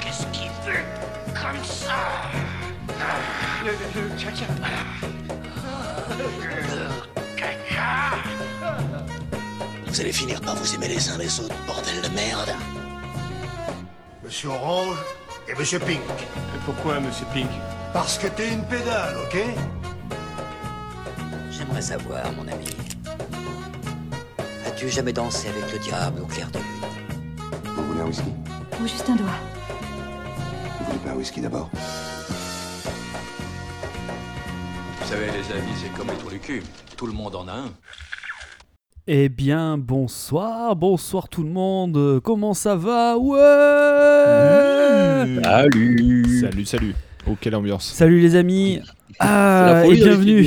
Qu'est-ce qu'il fait comme ça? Tiens, tiens. Caca Vous allez finir par vous aimer les uns les autres, bordel de merde. Monsieur Orange et Monsieur Pink. Pourquoi, monsieur Pink? Parce que t'es une pédale, ok? J'aimerais savoir, mon ami. As-tu jamais dansé avec le diable au clair de lune? Un whisky Ou juste un doigt. Vous voulez pas un whisky d'abord? Vous savez, les amis, c'est comme les trous du cul. Tout le monde en a un. Eh bien, bonsoir, bonsoir tout le monde. Comment ça va? Ouais. Salut Salut, salut Oh, quelle ambiance Salut les amis. Ah, et bienvenue.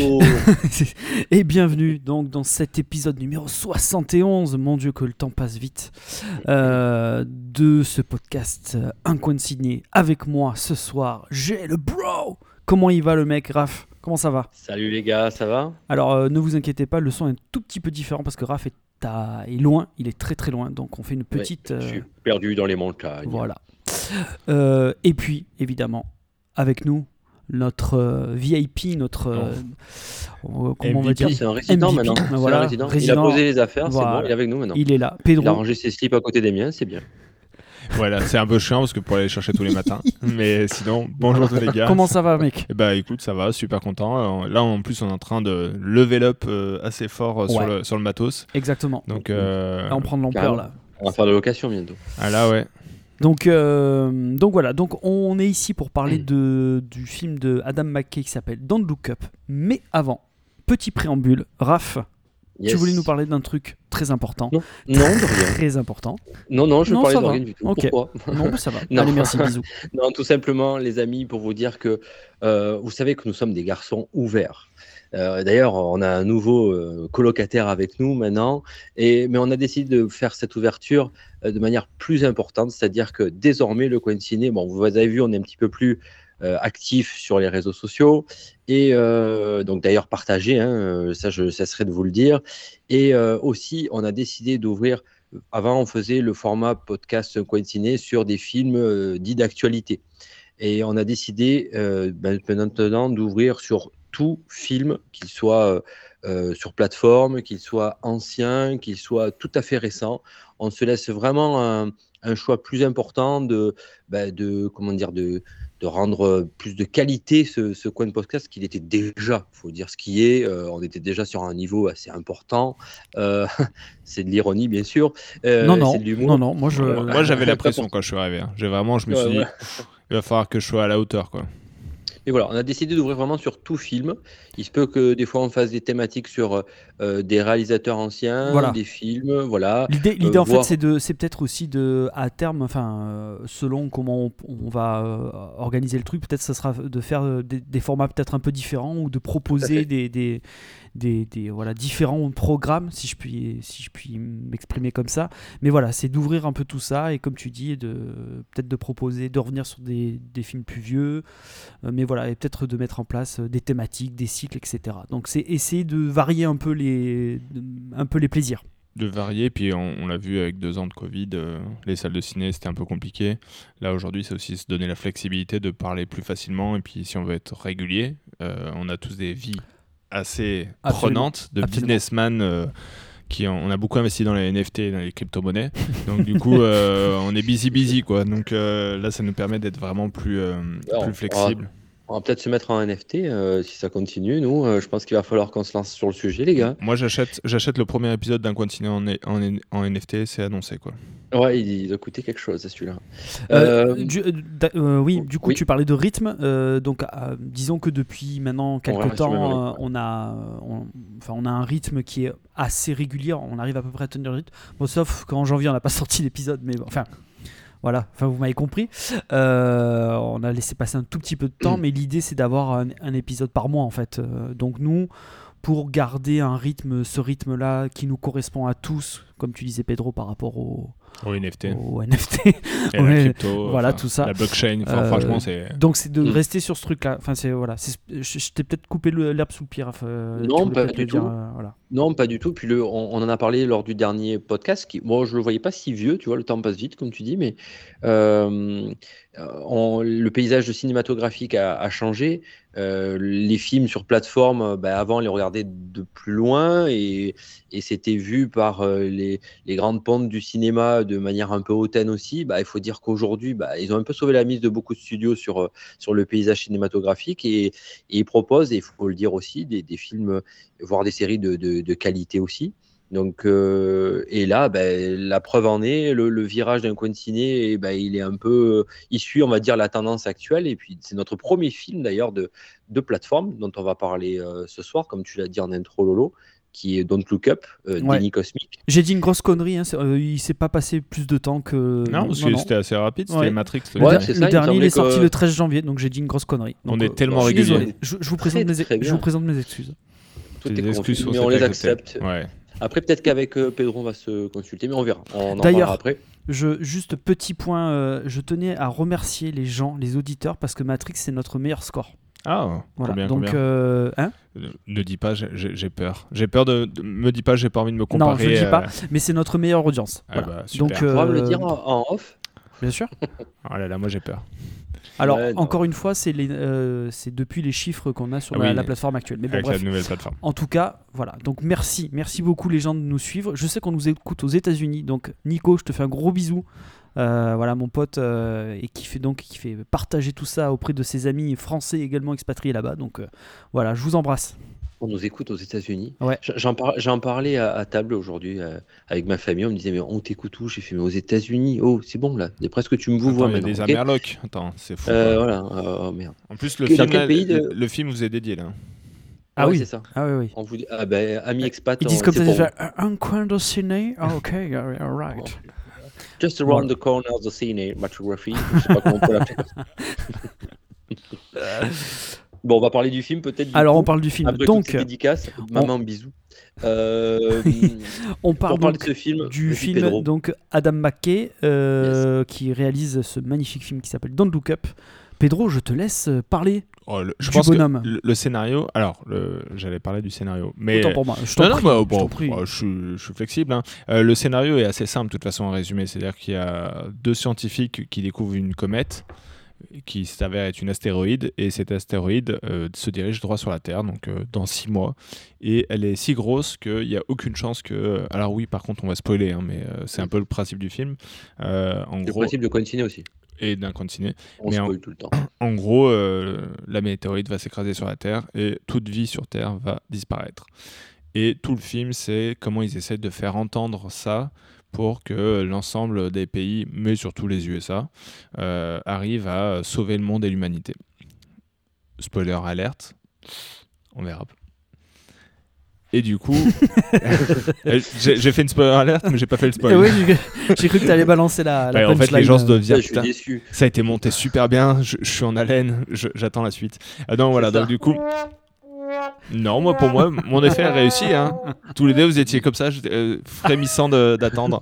et bienvenue donc dans cet épisode numéro 71. Mon Dieu que le temps passe vite. euh, de ce podcast euh, Un coin de Sydney. Avec moi ce soir, j'ai le bro. Comment il va le mec, Raph? Comment ça va? Salut les gars, ça va? Alors euh, ne vous inquiétez pas, le son est un tout petit peu différent parce que Raph est, à- est loin, il est très très loin, donc on fait une petite... Ouais, Je euh, suis perdu dans les montagnes. voilà. Euh, et puis, évidemment, avec nous, notre euh, VIP, notre... euh, euh, comment on va dire C'est un résident MVP, maintenant. Un voilà, résident. Il a résident. posé les affaires, c'est bon, il est avec nous maintenant. Il est là. Il a Pedro, rangé ses slips à côté des miens, c'est bien. Voilà, c'est un peu chiant parce que pour aller les chercher tous les matins. Mais sinon, bonjour tous les gars. comment ça va mec bah écoute, ça va, super content. Là, en plus, on est en train de level up assez fort sur, le, sur le matos. Exactement. Donc, euh, Là, on prend de l'ampleur là. On va faire de location bientôt. ah là, ouais. Donc, euh, donc voilà, donc on est ici pour Mm. parler de, du film de Adam McKay qui s'appelle Don't Look Up. Mais avant, petit préambule, Raph, Yes. tu voulais nous parler d'un truc très important. Non, non, de rien. Très important. Non, non, je ne parlais de rien du tout. Ok. Pourquoi Non, ça va. Non. Allez, merci, bisous. Non, tout simplement, les amis, pour vous dire que euh, vous savez que nous sommes des garçons ouverts. Euh, D'ailleurs, on a un nouveau euh, colocataire avec nous maintenant, et, mais on a décidé de faire cette ouverture euh, de manière plus importante, c'est-à-dire que désormais, le coin ciné, bon, vous avez vu, on est un petit peu plus actif sur les réseaux sociaux, et donc d'ailleurs partagé, hein, ça je cesserai de vous le dire, et aussi on a décidé d'ouvrir avant, on faisait le format podcast Coin Ciné sur des films dits d'actualité. Et on a décidé ben, maintenant d'ouvrir sur tout film, qu'il soit euh, euh, sur plateforme, qu'il soit ancien, qu'il soit tout à fait récent. On se laisse vraiment un, un choix plus important de, ben, de comment dire, de, de rendre plus de qualité ce, ce coin de podcast qu'il était déjà, il faut dire ce qui est. euh, on était déjà sur un niveau assez important. Euh, c'est de l'ironie, bien sûr. Euh, non, non, c'est de l'humour. non, non, moi je. Euh, Moi, j'avais la pression quand je suis arrivé. hein. J'ai vraiment, je me Ouais, suis dit, ouais. pff, il va falloir que je sois à la hauteur, quoi. Et voilà, on a décidé d'ouvrir vraiment sur tout film. Il se peut que des fois on fasse des thématiques sur euh, des réalisateurs anciens, Voilà. des films, voilà. L'idée, l'idée Euh, en fait, voir- c'est de, c'est peut-être aussi de, à terme, enfin, euh, selon comment on, on va organiser le truc, peut-être ça sera de faire des, des formats peut-être un peu différents ou de proposer des, des, voilà différents programmes, si je puis, si je puis m'exprimer comme ça. Mais voilà, c'est d'ouvrir un peu tout ça et comme tu dis, de peut-être de proposer, de revenir sur des, des films plus vieux, euh, mais voilà, et peut-être de mettre en place euh, des thématiques, des cycles, etc. Donc c'est essayer de varier un peu les, un peu les plaisirs. de varier. Puis on, l'a vu avec deux ans de Covid, euh, les salles de ciné c'était un peu compliqué. Là aujourd'hui, c'est aussi se donner la flexibilité de parler plus facilement. Et puis si on veut être régulier, on a tous des vies assez Absolument. prenantes de Absolument. businessman. euh, qui ont- on a beaucoup investi dans les NFT, et dans les crypto-monnaies. Donc du coup, euh, on est busy busy quoi. Donc euh, là, ça nous permet d'être vraiment plus, euh, plus flexible. On va peut-être se mettre en NFT euh, si ça continue. Nous, euh, je pense qu'il va falloir qu'on se lance sur le sujet, les gars. Moi, j'achète, j'achète le premier épisode d'un ciné en, en, en NFT, c'est annoncé quoi. Ouais, il, il doit coûter quelque chose, celui-là. Euh, Euh, euh, euh, oui, du coup, oui. tu parlais de rythme. euh, donc, euh, disons que depuis maintenant quelques temps, euh, on a, on, enfin, on a un rythme qui est assez régulier. On arrive à peu près à tenir le rythme. Bon, sauf qu'en janvier, on n'a pas sorti l'épisode, mais bon, enfin. Voilà, enfin vous m'avez compris. Euh, on a laissé passer un tout petit peu de temps, mais l'idée c'est d'avoir un, un épisode par mois en fait. Euh, donc nous, pour garder un rythme, ce rythme-là qui nous correspond à tous, comme tu disais Pedro par rapport au, Au NFT. au NFT. Et la crypto, voilà, tout ça. La blockchain, Euh, franchement, c'est. Donc c'est de Mm. rester sur ce truc-là. Enfin c'est voilà, c'est- je, je t'ai peut-être coupé le- l'herbe sous le pied. Raph, euh, Non, pas du dire, tout. euh, voilà. Non, pas du tout. Puis le, on, on en a parlé lors du dernier podcast. Qui, moi, je le voyais pas si vieux, tu vois, le temps passe vite, comme tu dis, mais euh, on- le paysage cinématographique a, a changé. Euh, les films sur plateforme, euh, bah, avant, on les regardait de plus loin et, c'était vu par euh, les, grandes pontes du cinéma de manière un peu hautaine aussi. Bah, il faut dire qu'aujourd'hui, bah, ils ont un peu sauvé la mise de beaucoup de studios sur, le paysage cinématographique et, ils proposent, et il faut le dire aussi, des, films, voire des séries de qualité aussi. Donc, euh, et là, ben, la preuve en est, le, le virage d'un coin de ciné, eh ben, il est un peu, il suit, on va dire, la tendance actuelle. Et puis, c'est notre premier film d'ailleurs de, de plateforme dont on va parler euh, ce soir, comme tu l'as dit en intro, Lolo, qui est Don't Look Up, euh, Ouais. Déni Cosmique. J'ai dit une grosse connerie. Hein, c'est- euh, il s'est pas passé plus de temps que. Non, parce que non. c'était assez rapide, c'était Ouais. Matrix. le Le, Ouais, der- c'est le ça, il me dernier, il est sorti que- le 13 janvier, donc j'ai dit une grosse connerie. On est euh, tellement je suis régulier. désolé. Je, je vous présente Très, mes, très je bien. vous présente mes excuses. Tout Les excuses mais on les accepte. Ouais. Après, peut-être qu'avec euh, Pedro, on va se consulter, mais on verra. On en D'ailleurs, après. Je, juste petit point, euh, je tenais à remercier les gens, les auditeurs, parce que Matrix c'est notre meilleur score. Ah, Voilà. combien, donc, combien euh, hein Ne- Ne dis pas, j'ai- peur. J'ai peur de, de- Me dis pas, j'ai pas envie de me comparer. non, je le dis euh, pas, mais c'est notre meilleure audience. Ah voilà. bah, super. donc, Tu pourras me le dire en, en off bien sûr. Oh là là, moi j'ai peur. Alors, Ouais, encore une fois, c'est les, euh, c'est depuis les chiffres qu'on a sur Ah la, oui, la plateforme actuelle. Mais bon, Avec bref. la nouvelle plateforme. En tout cas, voilà. Donc merci, merci beaucoup les gens de nous suivre. Je sais qu'on nous écoute aux États-Unis, donc Nico, je te fais un gros bisou. Euh, voilà mon pote euh, et qui fait donc qui fait partager tout ça auprès de ses amis français également expatriés là-bas. Donc euh, voilà, je vous embrasse. On nous écoute aux États-Unis. Ouais. J'en par- j'en parlais à, à table aujourd'hui euh, avec ma famille. On me disait, mais on t'écoute où? J'ai fait, mais aux États-Unis. Oh, c'est bon là. D'après ce que tu me vous vois il y a des ok? Amerlocs. Attends, c'est fou. Euh, voilà. Oh, merde. En plus, le film, là, de- le, film vous est dédié là. Ah oui. c'est ça. Ah oui oui. On vous dit, ah ben, amis expat. Ils disent on- comme c'est ça, disent, un, coin de ciné? Ah ok, all right. vous. Just around the corner of the cinematography. Je sais pas comment on peut l'appeler. bon, on va parler du film peut-être. Alors coup. on parle du film. Après donc toutes ces dédicaces, maman bisous. Euh, on parle donc de ce film, du film Pedro. donc Adam McKay euh, qui réalise ce magnifique film qui s'appelle Don't Look Up. Pedro, je te laisse parler. Oh, le- je Du pense bonhomme. que le, le scénario. Alors, j'allais parler du scénario, mais Autant pour moi. Je t'en non, non, prie, bah, je bon, prie. oh, je, suis- je suis flexible. hein. Euh, le scénario est assez simple, de toute façon, en résumé. C'est-à-dire qu'il y a deux scientifiques qui découvrent une comète qui s'avère être une astéroïde, et cet astéroïde euh, se dirige droit sur la Terre, donc euh, dans six mois. Et elle est si grosse qu'il n'y a aucune chance que. Alors, oui, par contre, on va spoiler, hein, mais euh, c'est un peu le principe du film. Euh, en Le gros, principe de continuer aussi. et d'un continuer. On Mais en- spoil tout le temps. En gros, euh, la météorite va s'écraser sur la Terre et toute vie sur Terre va disparaître. Et tout le film, c'est comment ils essaient de faire entendre ça pour que l'ensemble des pays, mais surtout les USA, euh, arrivent à sauver le monde et l'humanité. Spoiler alerte, on verra. Et du coup, j'ai fait une spoiler alerte, mais j'ai pas fait le spoil. Eh oui, j'ai- j'ai cru que tu allais balancer la, la Ouais, en fait, les gens se doivent dire Ça, a été monté super bien, je, je suis en haleine, j'attends la suite. Ah non, voilà, ça. donc du coup. Non, moi pour moi, mon effet a réussi. Hein. Tous les deux, vous étiez comme ça, euh, frémissant d'attendre.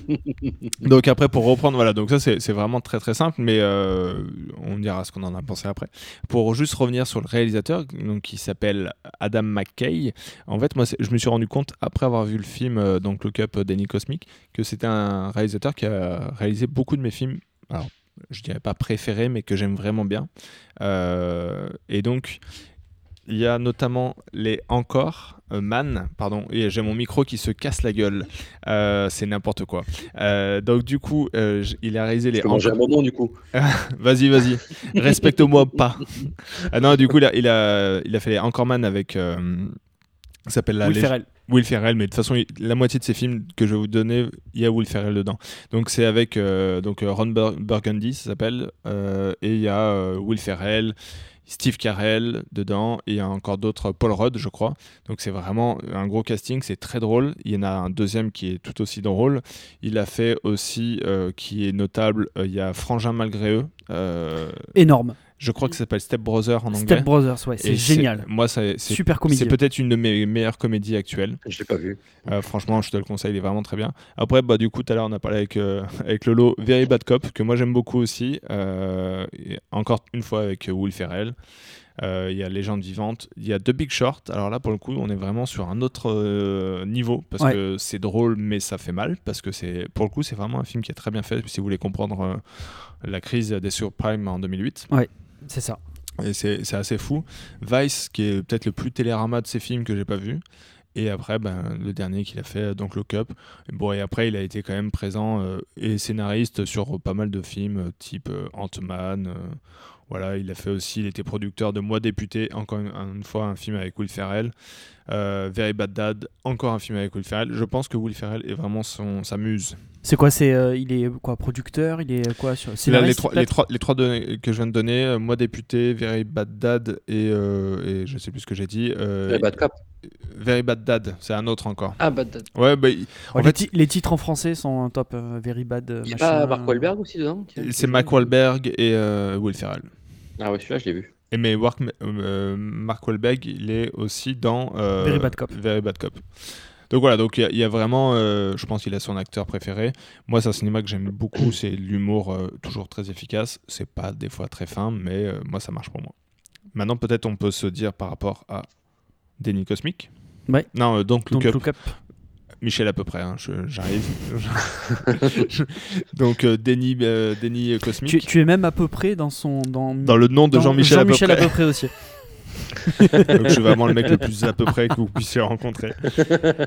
donc après, pour reprendre, voilà, donc ça c'est vraiment très très simple, mais euh, on dira ce qu'on en a pensé après. Pour juste revenir sur le réalisateur, donc qui s'appelle Adam McKay. En fait, moi, je me suis rendu compte après avoir vu le film, euh, donc Look Up Danny Cosmic, que c'était un réalisateur qui a réalisé beaucoup de mes films. Alors, je dirais pas préférés, mais que j'aime vraiment bien. Et donc, il y a notamment les Encore, euh, Man, pardon, et j'ai mon micro qui se casse la gueule. Euh, c'est n'importe quoi. Euh, donc, du coup, euh, il a réalisé les manger un Encore. bonbon du coup. Vas-y, vas-y. Respecte-moi pas. Ah non, du coup, il a, il a, il a fait les Encore Man avec. euh, s'appelle la Will Ferrell. Will Ferrell, mais de toute façon, il- la moitié de ces films que je vais vous donner, il y a Will Ferrell dedans. Donc c'est avec euh, donc Ron Bur- Burgundy, ça s'appelle, euh, et il y a euh, Will Ferrell, Steve Carell dedans, et encore d'autres, Paul Rudd, je crois. Donc c'est vraiment un gros casting, c'est très drôle. Il y en a un deuxième qui est tout aussi drôle. Il a fait aussi, euh, qui est notable, euh, il y a Frangin malgré eux. euh, Énorme. Je crois que ça s'appelle Step Brothers en anglais. Step Brothers, ouais, c'est génial. Moi, c'est Super comédie. c'est peut-être une de mes meilleures comédies actuelles. Je l'ai pas vu. Euh, franchement, je te le conseille, il est vraiment très bien. Après, bah, du coup, tout à l'heure, on a parlé avec, euh, avec Lolo, Very Bad Cop, que moi j'aime beaucoup aussi. Euh, et encore une fois avec euh, Will Ferrell. Euh, Il y a Légende vivante. Il y a The Big Short. Alors là, pour le coup, on est vraiment sur un autre euh, niveau parce Ouais. que c'est drôle, mais ça fait mal. Parce que c'est, pour le coup, c'est vraiment un film qui est très bien fait. Si vous voulez comprendre euh, la crise des subprimes en 2008. C'est ça. Et c'est assez fou. Vice, qui est peut-être le plus télérama de ces films que j'ai pas vu. Et après, ben, le dernier qu'il a fait, donc Lock Up. Bon, et après, il a été quand même présent euh, et scénariste sur pas mal de films, euh, type euh, Ant-Man. euh, voilà, il a fait aussi, il était producteur de Moi député, encore une, une fois un film avec Will Ferrell. Euh, Very Bad Dad, encore un film avec Will Ferrell. Je pense que Will Ferrell est vraiment son, sa muse. C'est quoi C'est euh, il est quoi producteur? Il est quoi sur Là, les, trois, les, trois, les trois données que je viens de donner, euh, Moi député, Very Bad Dad et, euh, et je sais plus ce que j'ai dit. euh, Eh, Bad Cop. Very Bad Dad, c'est un autre encore. Ah, Bad Ouais, bah, Oh, en les, fait, ti- les titres en français sont un top. euh, Very Bad. Il y a pas Mark Wahlberg aussi dedans c'est Mark Wahlberg et euh, Will Ferrell. Ah ouais, celui-là, je l'ai vu. Et mais euh, Mark Wahlberg, il est aussi dans euh, Very Bad Cop. Very Bad Cop. Donc voilà, donc il y a- il y, a vraiment, euh, je pense qu'il a son acteur préféré. Moi, c'est un cinéma que j'aime beaucoup, c'est l'humour euh, toujours très efficace. C'est pas des fois très fin, mais euh, moi, ça marche pour moi. Maintenant, peut-être on peut se dire par rapport à Déni Cosmique. Ouais. Non, euh, donc Donc Look Up. Michel à peu près, hein, j'arrive. donc euh, Déni, euh, Déni Cosmique. Tu, tu es même à peu près dans son dans, Dans le nom de Jean-Michel à peu Jean-Michel à près. peu près aussi. Donc je suis vraiment le mec le plus à peu près que vous puissiez rencontrer.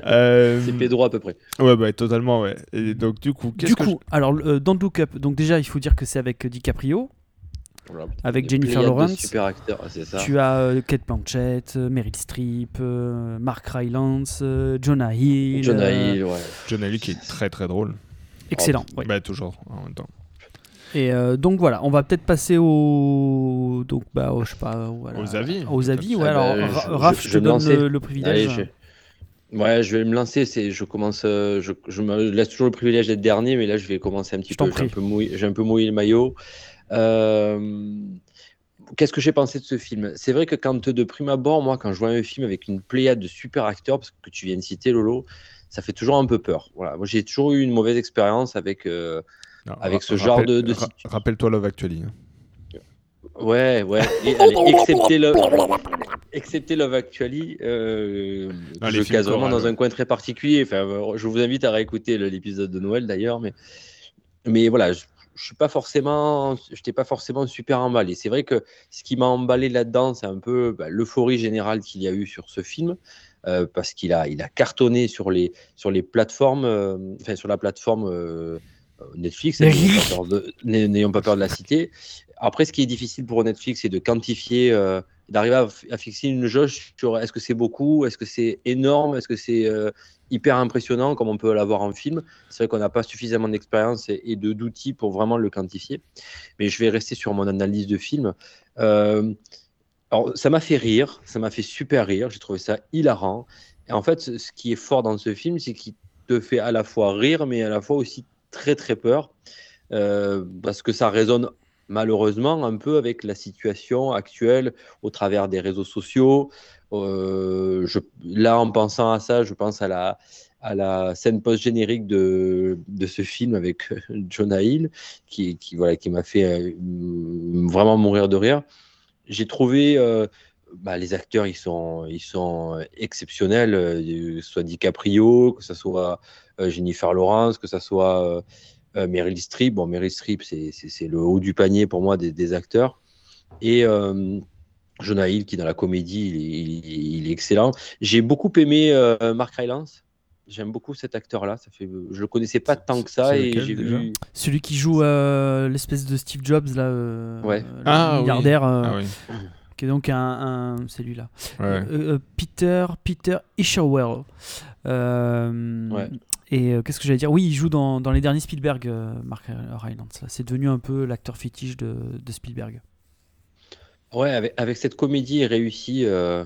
Euh, C'est Pedro à peu près. Ouais, bah totalement, ouais. Et donc du coup, qu'est-ce Du que coup, alors euh, dans Look Up, donc déjà il faut dire que c'est avec DiCaprio. Avec Jennifer Lawrence. Super acteur, c'est ça. Tu as euh, Kate Blanchett, euh, Meryl Streep, euh, Mark Rylance, euh, Jonah Hill. Jonah euh, Hill, ouais. John Ali qui est très très drôle. Excellent. ouais. Bah toujours en même temps. Et euh, donc voilà, on va peut-être passer au donc bah au- je sais pas voilà, Aux avis, Aux avis, ouais. Ah bah, alors je- Ra- je- Raph, je je te donne le, privilège. je... Ouais, je vais me lancer. C'est, je commence, je, je me laisse toujours le privilège d'être dernier, mais là, je vais commencer un petit peu. J'ai un prie. peu mouillé, j'ai un peu mouillé le maillot. Euh, Qu'est-ce que j'ai pensé de ce film? C'est vrai que quand de prime abord, moi, quand je vois un film avec une pléiade de super acteurs, parce que tu viens de citer Lolo, ça fait toujours un peu peur. Voilà, moi, j'ai toujours eu une mauvaise expérience avec. euh, Non, Avec ce genre de- de ra- Rappelle-toi Love Actually. hein. Ouais, ouais. Et, allez, excepté Love, excepté Love Actually, euh, Non, je case vraiment dans un coin très particulier. Enfin, euh, je vous invite à réécouter l'épisode de Noël d'ailleurs, mais, mais voilà, je, je suis pas forcément, j'étais pas forcément super emballé. C'est vrai que ce qui m'a emballé là-dedans, c'est un peu bah, l'euphorie générale qu'il y a eu sur ce film. euh, parce qu'il a, il a cartonné sur les, sur les plateformes, euh, enfin sur la plateforme euh, Netflix, n'ayons pas peur de- n'ay- n'ayons pas peur de la citer. Après, ce qui est difficile pour Netflix, c'est de quantifier, d'arriver à, fixer une jauge sur est-ce que c'est beaucoup, est-ce que c'est énorme, est-ce que c'est euh, hyper impressionnant, comme on peut l'avoir en film. C'est vrai qu'on n'a pas suffisamment d'expérience et, de d'outils pour vraiment le quantifier. Mais je vais rester sur mon analyse de film. Euh, alors, ça m'a fait rire, ça m'a fait super rire, j'ai trouvé ça hilarant. Et en fait, ce ce qui est fort dans ce film, c'est qu'il te fait à la fois rire, mais à la fois aussi très très peur, euh, parce que ça résonne malheureusement un peu avec la situation actuelle au travers des réseaux sociaux. Euh, là, en pensant à ça, je pense à la, scène post-générique de, ce film avec euh, Jonah Hill, qui, voilà, qui m'a fait euh, vraiment mourir de rire. J'ai trouvé bah, les acteurs, ils sont, ils sont exceptionnels, que ce soit DiCaprio, que ce soit Jennifer Lawrence, que ce soit euh, Meryl Streep. Bon, Meryl Streep, c'est le haut du panier pour moi des, des acteurs. Et euh, Jonah Hill, qui dans la comédie, il, est- il est- il est excellent. J'ai beaucoup aimé euh, Mark Rylance. J'aime beaucoup cet acteur-là. Ça fait, je le connaissais pas tant que ça et j'ai vu. Celui qui joue euh, l'espèce de Steve Jobs là, euh, Ouais. le Ah, milliardaire, euh, Ah oui. qui est donc un, un c'est lui là. Ouais. Euh, euh, Peter Peter Isherwell. Euh, Ouais. Et euh, qu'est-ce que j'allais dire? Oui, il joue dans, dans les derniers Spielberg, euh, Mark Rylance. C'est devenu un peu l'acteur fétiche de, de Spielberg. Ouais, avec, cette comédie, il réussit euh,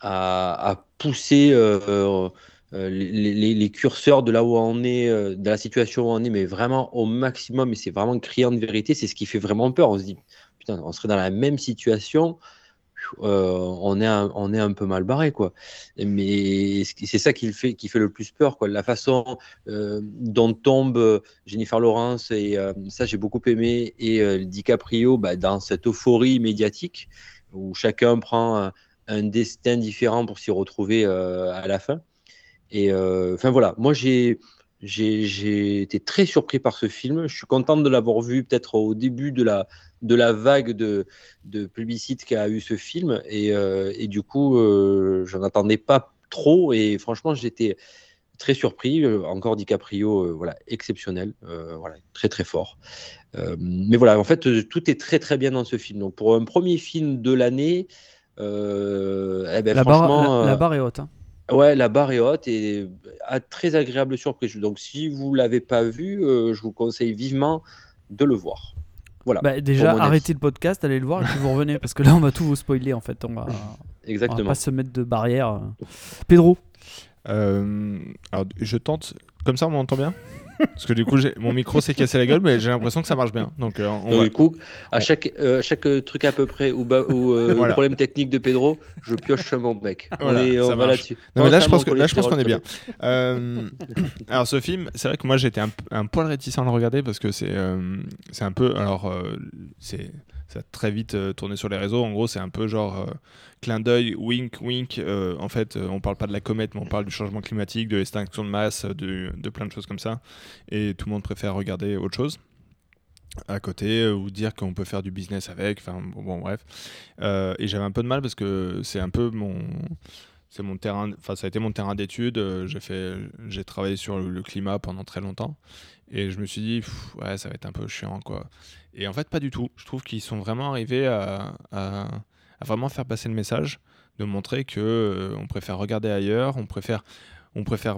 à, à pousser euh, les, les- les curseurs de là où on est, de la situation où on est, mais vraiment au maximum, et c'est vraiment criant de vérité, c'est ce qui fait vraiment peur. On se dit, putain, on serait dans la même situation, euh, on, est un, on est un peu mal barré, quoi. Mais c'est ça qui fait, qui fait le plus peur, quoi. La façon euh, dont tombe euh, Jennifer Lawrence, et ça j'ai beaucoup aimé, et DiCaprio bah, dans cette euphorie médiatique où chacun prend un, un destin différent pour s'y retrouver à la fin. Et enfin voilà, moi j'ai j'ai été très surpris par ce film. Je suis content de l'avoir vu peut-être au début de la de la vague de de publicité qu'a eu ce film et, euh, et du coup euh, j'en attendais pas trop et franchement j'étais très surpris. Euh, Encore DiCaprio, euh, voilà, exceptionnel, voilà, très très fort. Mais voilà, en fait, tout est très très bien dans ce film. Donc pour un premier film de l'année, eh ben, la, barre, la, la barre est haute. hein. Ouais, la barre est haute et à très agréable surprise. Donc si vous l'avez pas vu, euh, je vous conseille vivement de le voir. Voilà. Bah, déjà, arrêtez le podcast, allez le voir et puis vous revenez parce que là, on va tout vous spoiler en fait. On va, on va Exactement. pas se mettre de barrière. Pedro, Euh, alors, je tente. Comme ça, on m'entend bien? Parce que du coup, mon micro s'est cassé la gueule, mais j'ai l'impression que ça marche bien. Donc, euh, on Donc, va- du coup, à chaque, euh, chaque truc à peu près ou, ba- ou euh, Voilà. problème technique de Pedro, je pioche mon mec. Voilà, on est, on ça va là-dessus. Non, mais là, je pense, qu'on est bien. Euh, alors, ce film, c'est vrai que moi, j'étais un, un poil réticent à le regarder parce que c'est euh, c'est un peu. Alors, euh, c'est ça a très vite euh, tourné sur les réseaux. En gros, c'est un peu genre euh, clin d'œil, wink, wink. Euh, en fait, euh, on parle pas de la comète, mais on parle du changement climatique, de l'extinction de masse, de, plein de choses comme ça. Et tout le monde préfère regarder autre chose à côté ou dire qu'on peut faire du business avec. Enfin, bon, bref. Et j'avais un peu de mal parce que c'est un peu mon c'est mon terrain enfin ça a été mon terrain d'étude euh, j'ai fait j'ai travaillé sur le, climat pendant très longtemps et je me suis dit ouais ça va être un peu chiant quoi et en fait pas du tout je trouve qu'ils sont vraiment arrivés à, vraiment faire passer le message de montrer que euh, on préfère regarder ailleurs on préfère on préfère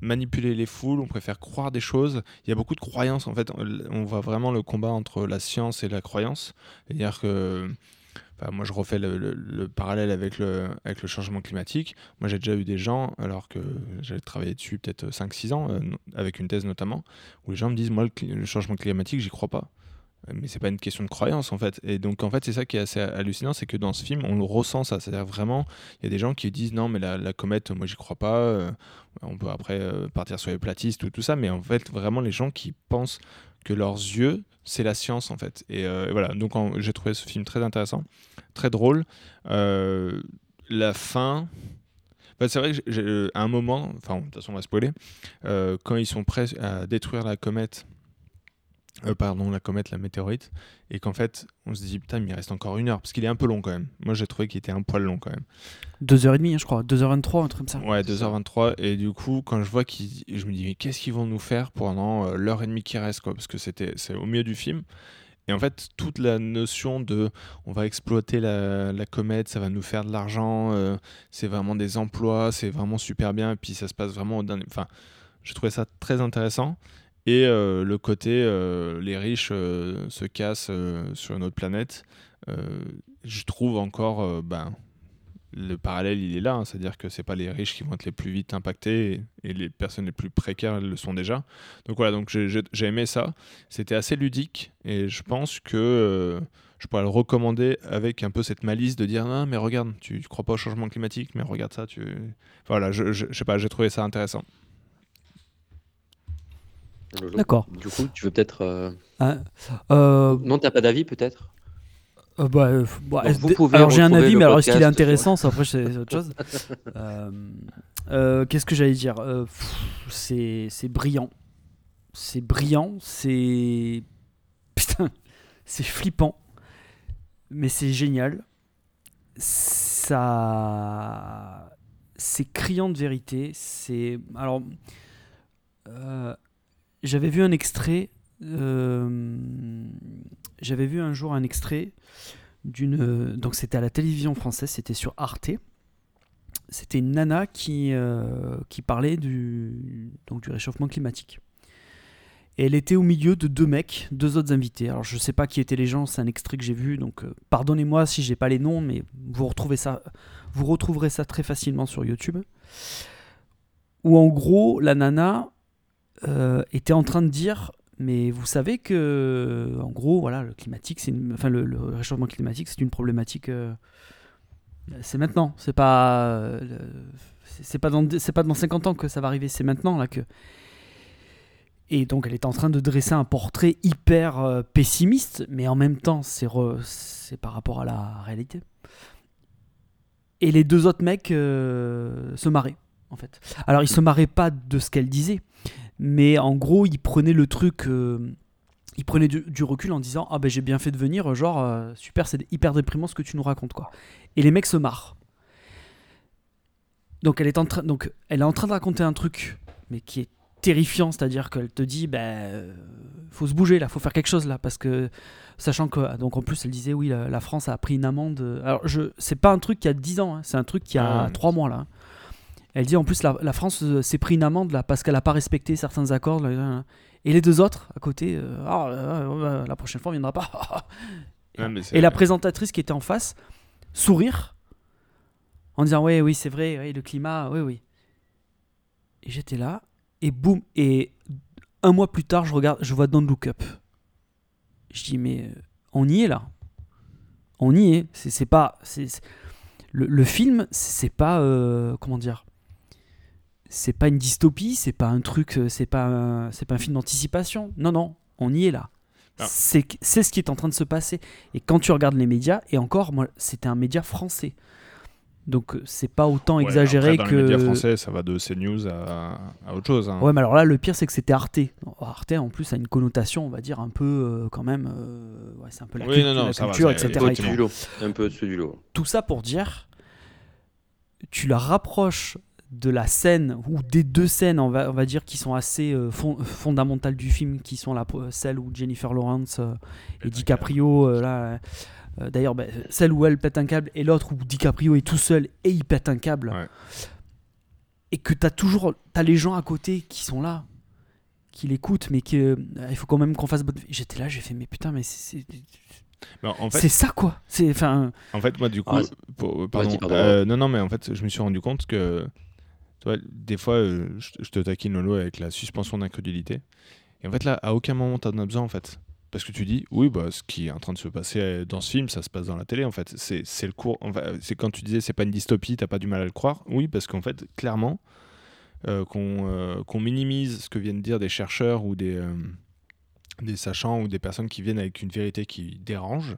manipuler les foules, on préfère croire des choses. Il y a beaucoup de croyances. En fait, on voit vraiment le combat entre la science et la croyance. C'est-à-dire que Moi, je refais le, le- le parallèle avec le, avec le changement climatique. Moi, j'ai déjà eu des gens, alors que j'ai travaillé dessus peut-être 5-6 ans, euh, avec une thèse notamment, où les gens me disent Moi, le, changement climatique, j'y crois pas. Euh, Mais c'est pas une question de croyance, en fait. Et donc, en fait, c'est ça qui est assez hallucinant c'est que dans ce film, on le ressent, ça. C'est-à-dire vraiment, il y a des gens qui disent Non, mais la, comète, moi, j'y crois pas. Euh, on peut après euh, partir sur les platistes ou tout ça. Mais en fait, vraiment, les gens qui pensent que leurs yeux, c'est la science en fait. Et, euh, voilà, donc j'ai trouvé ce film très intéressant, très drôle. Euh, la fin, bah, c'est vrai que j'ai- j'ai- à un moment, enfin de toute façon on va spoiler, euh, quand ils sont prêts à détruire la comète, euh, pardon la comète, la météorite, et qu'en fait on se dit putain mais il reste encore une heure, parce qu'il est un peu long quand même. Moi j'ai trouvé qu'il était un poil long quand même. 2h30, hein, je crois. 2h23, un truc comme ça. Ouais, 2h23. Et du coup, quand je vois qu'ils. Je me dis, mais qu'est-ce qu'ils vont nous faire pendant euh, l'heure et demie qui reste, quoi? Parce que c'était c'est au milieu du film. Et en fait, toute la notion de on va exploiter la, la comète, ça va nous faire de l'argent, euh, c'est vraiment des emplois, c'est vraiment super bien, et puis ça se passe vraiment au dernier. Enfin, je trouvais ça très intéressant. Et euh, le côté, euh, les riches euh, se cassent sur une autre planète, je trouve encore. ben, le parallèle il est là, hein, c'est-à-dire que c'est pas les riches qui vont être les plus vite impactés et, les personnes les plus précaires le sont déjà. Donc voilà, donc j'ai- aimé ça. C'était assez ludique et je pense que je pourrais le recommander avec un peu cette malice de dire non mais regarde, tu, tu crois pas au changement climatique, mais regarde ça, tu voilà, je, je, je sais pas, j'ai trouvé ça intéressant. D'accord. Du coup, tu veux peut-être. euh, Hein, euh, Non, t'as pas d'avis peut-être? Euh, bah, euh, bah, vous pouvez alors j'ai un avis, mais alors est-ce qu'il est intéressant? Ça, après, c'est autre chose. Qu'est-ce que j'allais dire? C'est c'est brillant. C'est brillant. C'est. Putain, c'est flippant. Mais c'est génial. Ça. C'est criant de vérité. C'est. Alors. euh, J'avais vu un extrait. euh, J'avais vu un jour un extrait d'une. Donc c'était à la télévision française, c'était sur Arte. C'était une nana qui, euh, qui parlait du, donc du réchauffement climatique. Elle était au milieu de deux mecs, deux autres invités. Alors je sais pas qui étaient les gens, c'est un extrait que j'ai vu, donc euh, pardonnez-moi si j'ai pas les noms, mais vous retrouvez ça, vous retrouverez ça très facilement sur YouTube. où en gros, la nana euh, était en train de dire mais vous savez que, en gros, voilà, le climatique, c'est enfin, le, réchauffement climatique, c'est une problématique. euh, c'est maintenant, c'est pas, euh, c'est pas dans, c'est pas dans 50 ans que ça va arriver, c'est maintenant là que. Et donc, elle est en train de dresser un portrait hyper pessimiste, mais en même temps, c'est par rapport à la réalité. Et les deux autres mecs se marraient, en fait. Alors, ils se marraient pas de ce qu'elle disait, mais en gros, ils prenaient le truc. euh, ils prenaient du, du recul en disant Ah ben j'ai bien fait de venir, genre, euh, super, c'est hyper déprimant ce que tu nous racontes, quoi. Et les mecs se marrent. Donc, elle est en, train, donc, elle est en train de raconter un truc, mais qui est terrifiant, c'est-à-dire qu'elle te dit Ben, euh, faut se bouger là, faut faire quelque chose là, parce que. Sachant que, donc en plus, elle disait oui, la, la France a pris une amende. Alors, je, c'est pas un truc qui a 10 ans, hein, c'est un truc qui a Ah. 3 mois là. hein. Elle dit en plus la, la France euh, s'est pris une amende là parce qu'elle a pas respecté certains accords. là. Et les deux autres à côté, euh, Ah, la prochaine fois on viendra pas. Ouais, Et la présentatrice qui était en face, sourire, en disant oui oui c'est vrai, le climat, oui oui. Et j'étais là et boum et un mois plus tard je regarde, je vois Don't Look Up. Je dis mais euh, on y est là, on y est. C'est c'est pas c'est c'est- le, le film c'est pas euh, comment dire c'est pas une dystopie, c'est pas un truc, euh, c'est pas un, c'est pas un film d'anticipation. Non non, on y est là. Ah. C'est c'est ce qui est en train de se passer. Et quand tu regardes les médias, et encore, moi, c'était un média français. Donc euh, c'est pas autant Ouais, exagéré après, dans que. les médias français, ça va de CNews à, à autre chose. hein. Ouais, mais alors là, le pire, c'est que c'était Arte. Arte, en plus, a une connotation, on va dire, un peu euh, quand même. euh, ouais, c'est un peu la, Oui, cul- non, non, la ça va, culture, etc. Un peu et au-dessus tout. du lot. Un peu au-dessus du lot. Tout ça pour dire, tu la rapproches de la scène, ou des deux scènes, on va, on va dire, qui sont assez euh, fon- fondamentales du film, qui sont la, celle où Jennifer Lawrence euh, et DiCaprio, euh, là. euh, D'ailleurs, bah, celle où elle pète un câble et l'autre où DiCaprio est tout seul et il pète un câble. Ouais. Et que tu as toujours t'as les gens à côté qui sont là, qui l'écoutent, mais que, euh, il faut quand même qu'on fasse bonne. J'étais là, j'ai fait, mais putain, mais c'est c'est- Mais en fait, c'est ça quoi. C'est enfin. En fait, moi, du coup, Ah, pour- pardon, euh, non, non, mais en fait, je me suis rendu compte que, tu des fois, euh, je, te taquine Lolo avec la suspension d'incrédulité. Et en fait, là, à aucun moment, t'en as besoin, en fait. Parce que tu dis, oui, bah, ce qui est en train de se passer euh, dans ce film, ça se passe dans la télé, en fait. C'est le cours. c'est quand tu disais, c'est pas une dystopie, t'as pas du mal à le croire. Oui, parce qu'en fait, clairement, euh, qu'on minimise ce que viennent dire des chercheurs ou des. Des sachants ou des personnes qui viennent avec une vérité qui dérange,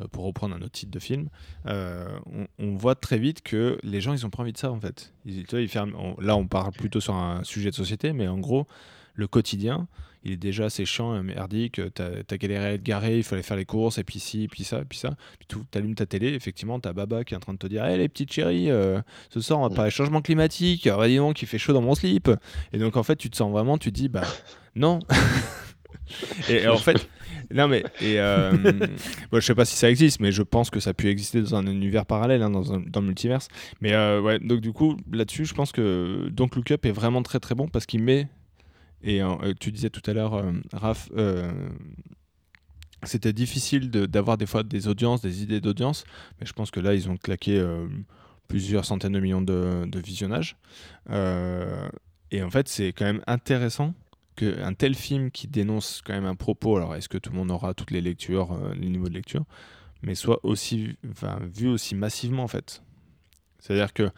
euh, pour reprendre un autre titre de film, euh, on, on voit très vite que les gens, ils ont pas envie de ça en fait. Ils, tu vois, ils ferment- on- là, on parle plutôt sur un sujet de société, mais en gros, le quotidien, il est déjà assez chiant et merdique. T'as as galéré à être garé, il fallait faire les courses, et puis ci, et puis ça, et puis ça. Puis tu allumes ta télé, effectivement, t'as Baba qui est en train de te dire Hé les petites chéries, euh, ce soir on va parler changement climatique, ah, dis donc, il fait chaud dans mon slip. Et donc en fait, tu te sens vraiment, tu te dis Bah non. Et, en fait, non mais, et euh, bon, je sais pas si ça existe, mais je pense que ça a pu exister dans un univers parallèle, hein, dans, un, dans le multiverse. Mais euh, ouais, donc du coup, là-dessus, je pense que donc Look Up est vraiment très très bon parce qu'il met, et euh, tu disais tout à l'heure, Raph, c'était difficile de- d'avoir des fois des audiences, des idées d'audience, mais je pense que là, ils ont claqué plusieurs centaines de millions de, de visionnages. Et en fait, c'est quand même intéressant qu'un tel film qui dénonce quand même un propos, alors est-ce que tout le monde aura toutes les lectures, euh, les niveaux de lecture, mais soit aussi, vu aussi massivement en fait. C'est-à-dire que,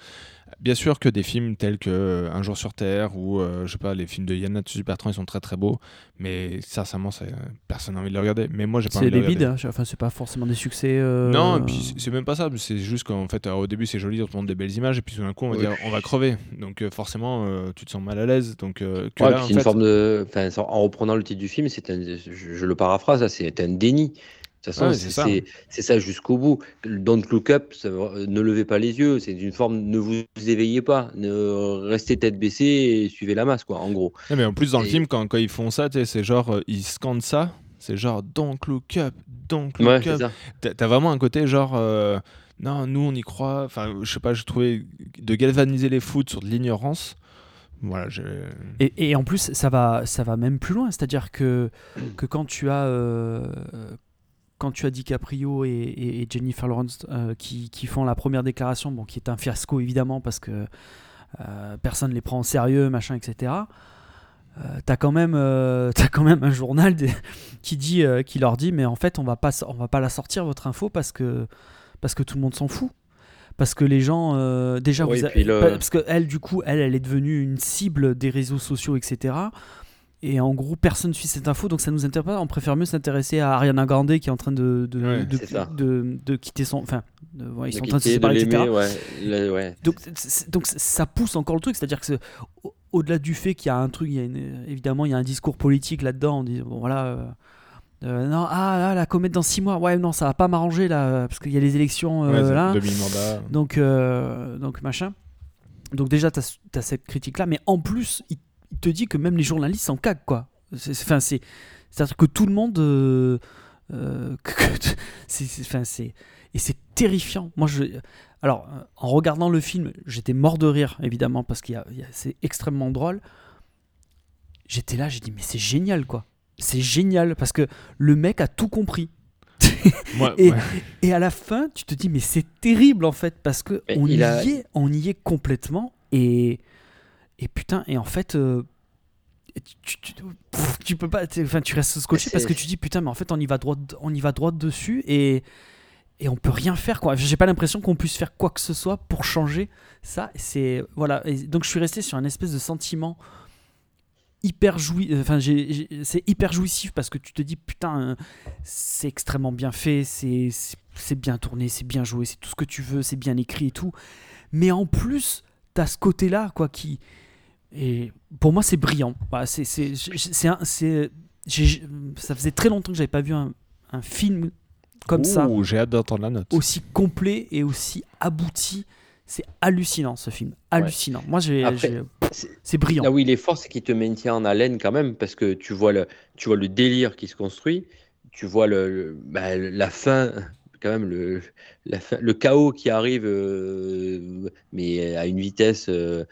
bien sûr que des films tels que euh, Un jour sur Terre ou, euh, je sais pas, les films de Yann Bertrand, ils sont très très beaux, mais sincèrement, ça, personne n'a envie de les regarder. Mais moi, j'ai pas C'est envie de les des bides, hein. enfin c'est pas forcément des succès. euh, Non, et puis c'est- même pas ça. C'est juste qu'en fait, alors, au début, c'est joli, on te montre des belles images, et puis tout d'un coup, on va Oui. dire, on va crever. Donc euh, forcément, euh, tu te sens mal à l'aise. Donc euh, que Ouais, là, puis en c'est une fait- forme de. Enfin, en reprenant le titre du film, c'est un, je, je le paraphrase, c'est un déni. De toute façon, Ouais, c'est ça. jusqu'au bout. Don't look up, ça veut- ne levez pas les yeux. C'est une forme, ne vous éveillez pas, ne restez tête baissée et suivez la masse, quoi, en gros. Mais en plus, dans le film, quand, quand ils font ça, c'est genre, euh, ils scandent ça. C'est genre, don't look up, don't look Ouais, up. T'as vraiment un côté genre, euh, non, nous on y croit. Enfin, je sais pas, je trouvais de galvaniser les foot sur de l'ignorance. Voilà. Et, et en plus, ça va, ça va même plus loin. C'est-à-dire que, que quand tu as. euh, quand tu as DiCaprio et, et- et Jennifer Lawrence euh, qui, qui font la première déclaration, bon, qui est un fiasco évidemment parce que euh, personne ne les prend au sérieux, machin, etc. Euh, t'as quand même, euh, t'as quand même un journal des- qui dit, euh, qui leur dit, mais en fait, on va pas, on va pas la sortir votre info parce que parce que tout le monde s'en fout. Parce que les gens, déjà, Oui, vous a- le- parce que elle, du coup, elle, elle est devenue une cible des réseaux sociaux, etc. Et en gros, personne suit cette info, donc ça nous intéresse pas. On préfère mieux s'intéresser à Ariana Grande qui est en train de de, Ouais. de, quitter son, enfin, ouais, ils sont en train de se séparer, etc. le-. Donc, donc ça pousse encore le truc, c'est-à-dire que au-delà du fait qu'il y a un truc, il y a une- évidemment il y a un discours politique là-dedans, on dit bon voilà, euh, euh, non ah là, la comète dans six mois, ouais non ça va pas m'arranger là parce qu'il y a les élections euh, Ouais, là, donc euh, donc machin. Donc déjà t'as as cette critique là, mais en plus il, il te dit que même les journalistes s'en caguent quoi. C'est- c'est- Enfin c'est c'est-à-dire que tout le monde, euh, euh, que- que- c'est c'est- enfin, c'est et c'est terrifiant. Moi je alors, euh, en regardant le film, j'étais mort de rire, évidemment, parce qu'il y a, il y a- c'est extrêmement drôle. J'étais là, j'ai dit, mais c'est génial, quoi. C'est génial, parce que le mec a tout compris. Et, ouais. et à la fin, tu te dis, mais c'est terrible, en fait, parce que Mais on y, a- est, on y est complètement. Et, et putain, et en fait, euh, tu, tu, tu- pff, tu peux pas, enfin, tu restes scotché parce que tu dis, putain, mais en fait, on y va droit, on y va droit dessus et et on peut rien faire quoi. J'ai pas l'impression qu'on puisse faire quoi que ce soit pour changer ça. C'est voilà. Et donc je suis resté sur un espèce de sentiment hyper joui. Enfin, j'ai- j'ai- c'est hyper jouissif parce que tu te dis putain, euh, c'est extrêmement bien fait, c'est c'est- bien tourné, c'est bien joué, c'est tout ce que tu veux, c'est bien écrit et tout. Mais en plus, t'as ce côté-là quoi qui et pour moi c'est brillant. Voilà, c'est c'est c'est un- c'est j'ai- ça faisait très longtemps que j'avais pas vu un, un film comme ça J'ai hâte d'entendre la note. aussi complet et aussi abouti. C'est hallucinant ce film, hallucinant. Moi, j'ai, Après, j'ai- c'est- c'est brillant. Là où il est fort, c'est qu'il te maintient en haleine quand même, parce que tu vois le, tu vois le délire qui se construit, tu vois le, le- bah, la fin, quand même, le, la fin- le chaos qui arrive, euh, mais à une vitesse euh,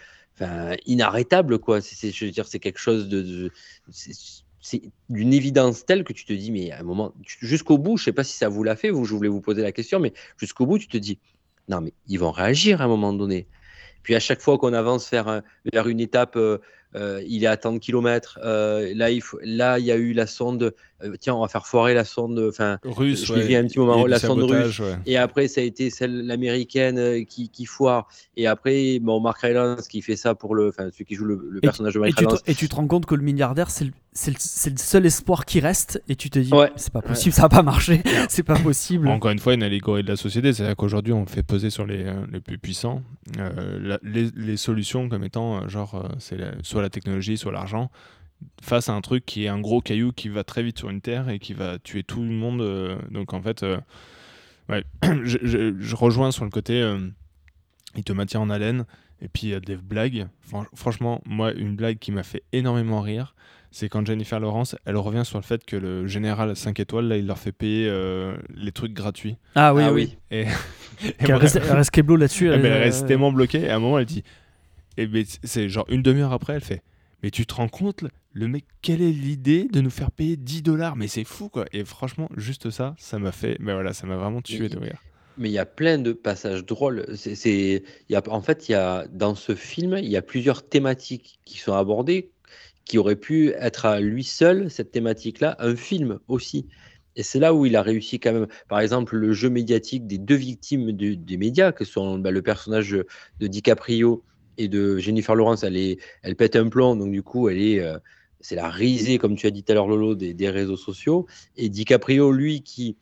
inarrêtable, quoi. C'est, je veux dire, c'est quelque chose de. c'est, d'une évidence telle que tu te dis, mais à un moment, jusqu'au bout, je sais pas si ça vous l'a fait, vous, je voulais vous poser la question, mais jusqu'au bout, tu te dis, non, mais ils vont réagir à un moment donné. Puis à chaque fois qu'on avance vers, vers une étape, euh, euh, il est à tant de kilomètres. euh, là, il faut, là, il y a eu la sonde. Euh, tiens, on va faire foirer la sonde. Enfin, Russe, je ouais. vu un petit moment, la sonde russe. ouais. Et après, ça a été celle l'américaine euh, qui, qui foire. Et après, bon, Mark Rylance qui fait ça pour le, enfin, celui qui joue le, le Et- personnage de Et Mark tu, Rylance. te, et tu te rends compte que le milliardaire, c'est le, c'est le- le seul espoir qui reste. Et tu te dis, Ouais. c'est pas possible, ça va pas marcher, c'est pas possible. Encore une fois, une allégorie de la société, c'est-à-dire qu'aujourd'hui, on fait peser sur les, euh, les plus puissants euh, la- les, les solutions comme étant, euh, genre, euh, c'est soit la technologie, soit l'argent, face à un truc qui est un gros caillou qui va très vite sur une terre et qui va tuer tout le monde. euh, donc, en fait, euh, ouais, je, je- je rejoins sur le côté, euh, il te maintient en haleine. Et puis, il y a des blagues. Fran- franchement, moi, une blague qui m'a fait énormément rire, c'est quand Jennifer Lawrence, elle revient sur le fait que le général 5 étoiles, là, il leur fait payer euh, les trucs gratuits. Ah oui, Ah oui. oui. Et, et Elle moi, reste, elle reste Keblo là-dessus. eh ben, elle euh, reste tellement bloquée. Et à un moment, elle dit, et ben, c'est genre une demi-heure après, elle fait, mais tu te rends compte, le mec, quelle est l'idée de nous faire payer 10 dollars? Mais c'est fou, quoi. Et franchement, juste ça, ça m'a fait, ben voilà, ça m'a vraiment tué de rire. Mais il y a plein de passages drôles. C'est, c'est- il y a, en fait, il y a, dans ce film, il y a plusieurs thématiques qui sont abordées, qui auraient pu être à lui seul, cette thématique-là, un film aussi. Et c'est là où il a réussi quand même. Par exemple, le jeu médiatique des deux victimes des médias, que sont bah, le personnage de DiCaprio et de Jennifer Lawrence. Elle, est, elle pète un plomb, donc du coup, elle est, euh, c'est la risée, comme tu as dit tout à l'heure, Lolo, des, réseaux sociaux. Et DiCaprio, lui, qui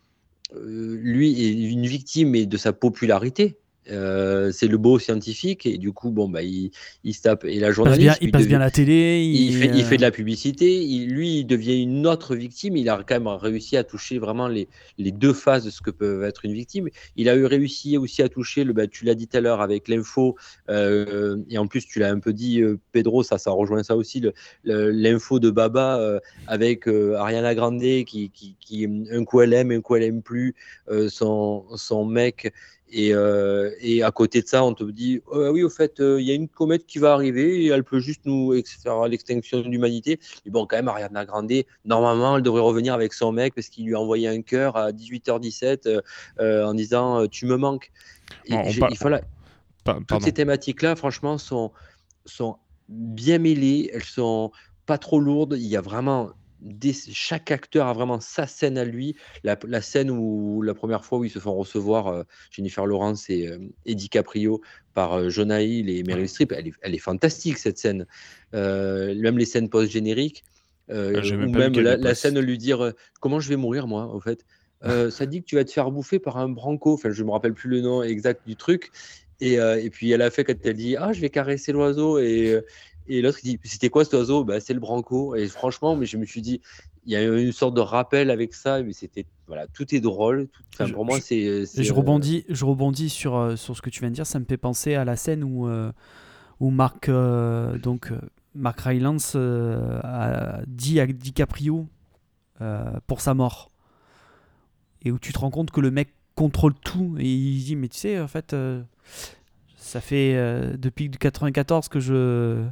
euh, lui est une victime et de sa popularité. Euh, c'est le beau scientifique et du coup bon bah il, il se tape et la Il passe journaliste bien, il passe devient- bien la télé. il, fait, il euh, fait de la publicité, il- lui il devient une autre victime, il a quand même réussi à toucher vraiment les, les deux phases de ce que peut être une victime. Il a eu réussi aussi à toucher, le, bah, tu l'as dit tout à l'heure avec l'info, euh, et en plus tu l'as un peu dit euh, Pedro, ça, ça rejoint ça aussi, l'info de Baba euh, avec euh, Ariana Grande qui, qui, qui un coup elle aime, un coup elle aime plus euh, son, son mec. Et, euh, et à côté de ça, on te dit Oh, oui, au fait, euh, il y a une comète qui va arriver et elle peut juste nous faire l'extinction de l'humanité. Et bon, quand même, Ariana Grande, normalement, elle devrait revenir avec son mec parce qu'il lui a envoyé un cœur à 18h17 euh, en disant euh, Tu me manques. Et Bon, parle- il faut la- Pa- toutes ces thématiques-là, franchement, sont, sont bien mêlées. Elles sont pas trop lourdes. Il y a vraiment. Des, chaque acteur a vraiment sa scène à lui. La, la scène où la première fois où ils se font recevoir euh, Jennifer Lawrence et, euh, et DiCaprio par euh, Jonah Hill et Meryl Streep, elle est, elle est fantastique cette scène. Même les scènes post-génériques, Ah, ou même la, la scène lui dire comment je vais mourir moi au fait. Ça dit que tu vas te faire bouffer par un branco. Enfin, je me rappelle plus le nom exact du truc. Et, euh, et puis elle a fait quand elle dit ah je vais caresser l'oiseau et et l'autre il dit c'était quoi cet oiseau? Bah, c'est le branco et franchement mais je me suis dit il y a une sorte de rappel avec ça mais c'était voilà tout est drôle tout- enfin, Je- pour moi je- c'est c'est, Je euh, rebondis, je rebondis sur, euh, sur ce que tu viens de dire. Ça me fait penser à la scène où, euh, où Mark, euh, donc, Mark Rylance euh, a dit à DiCaprio pour sa mort. Et où tu te rends compte que le mec contrôle tout. Et il dit Mais tu sais, en fait, ça fait euh, depuis 94 que je,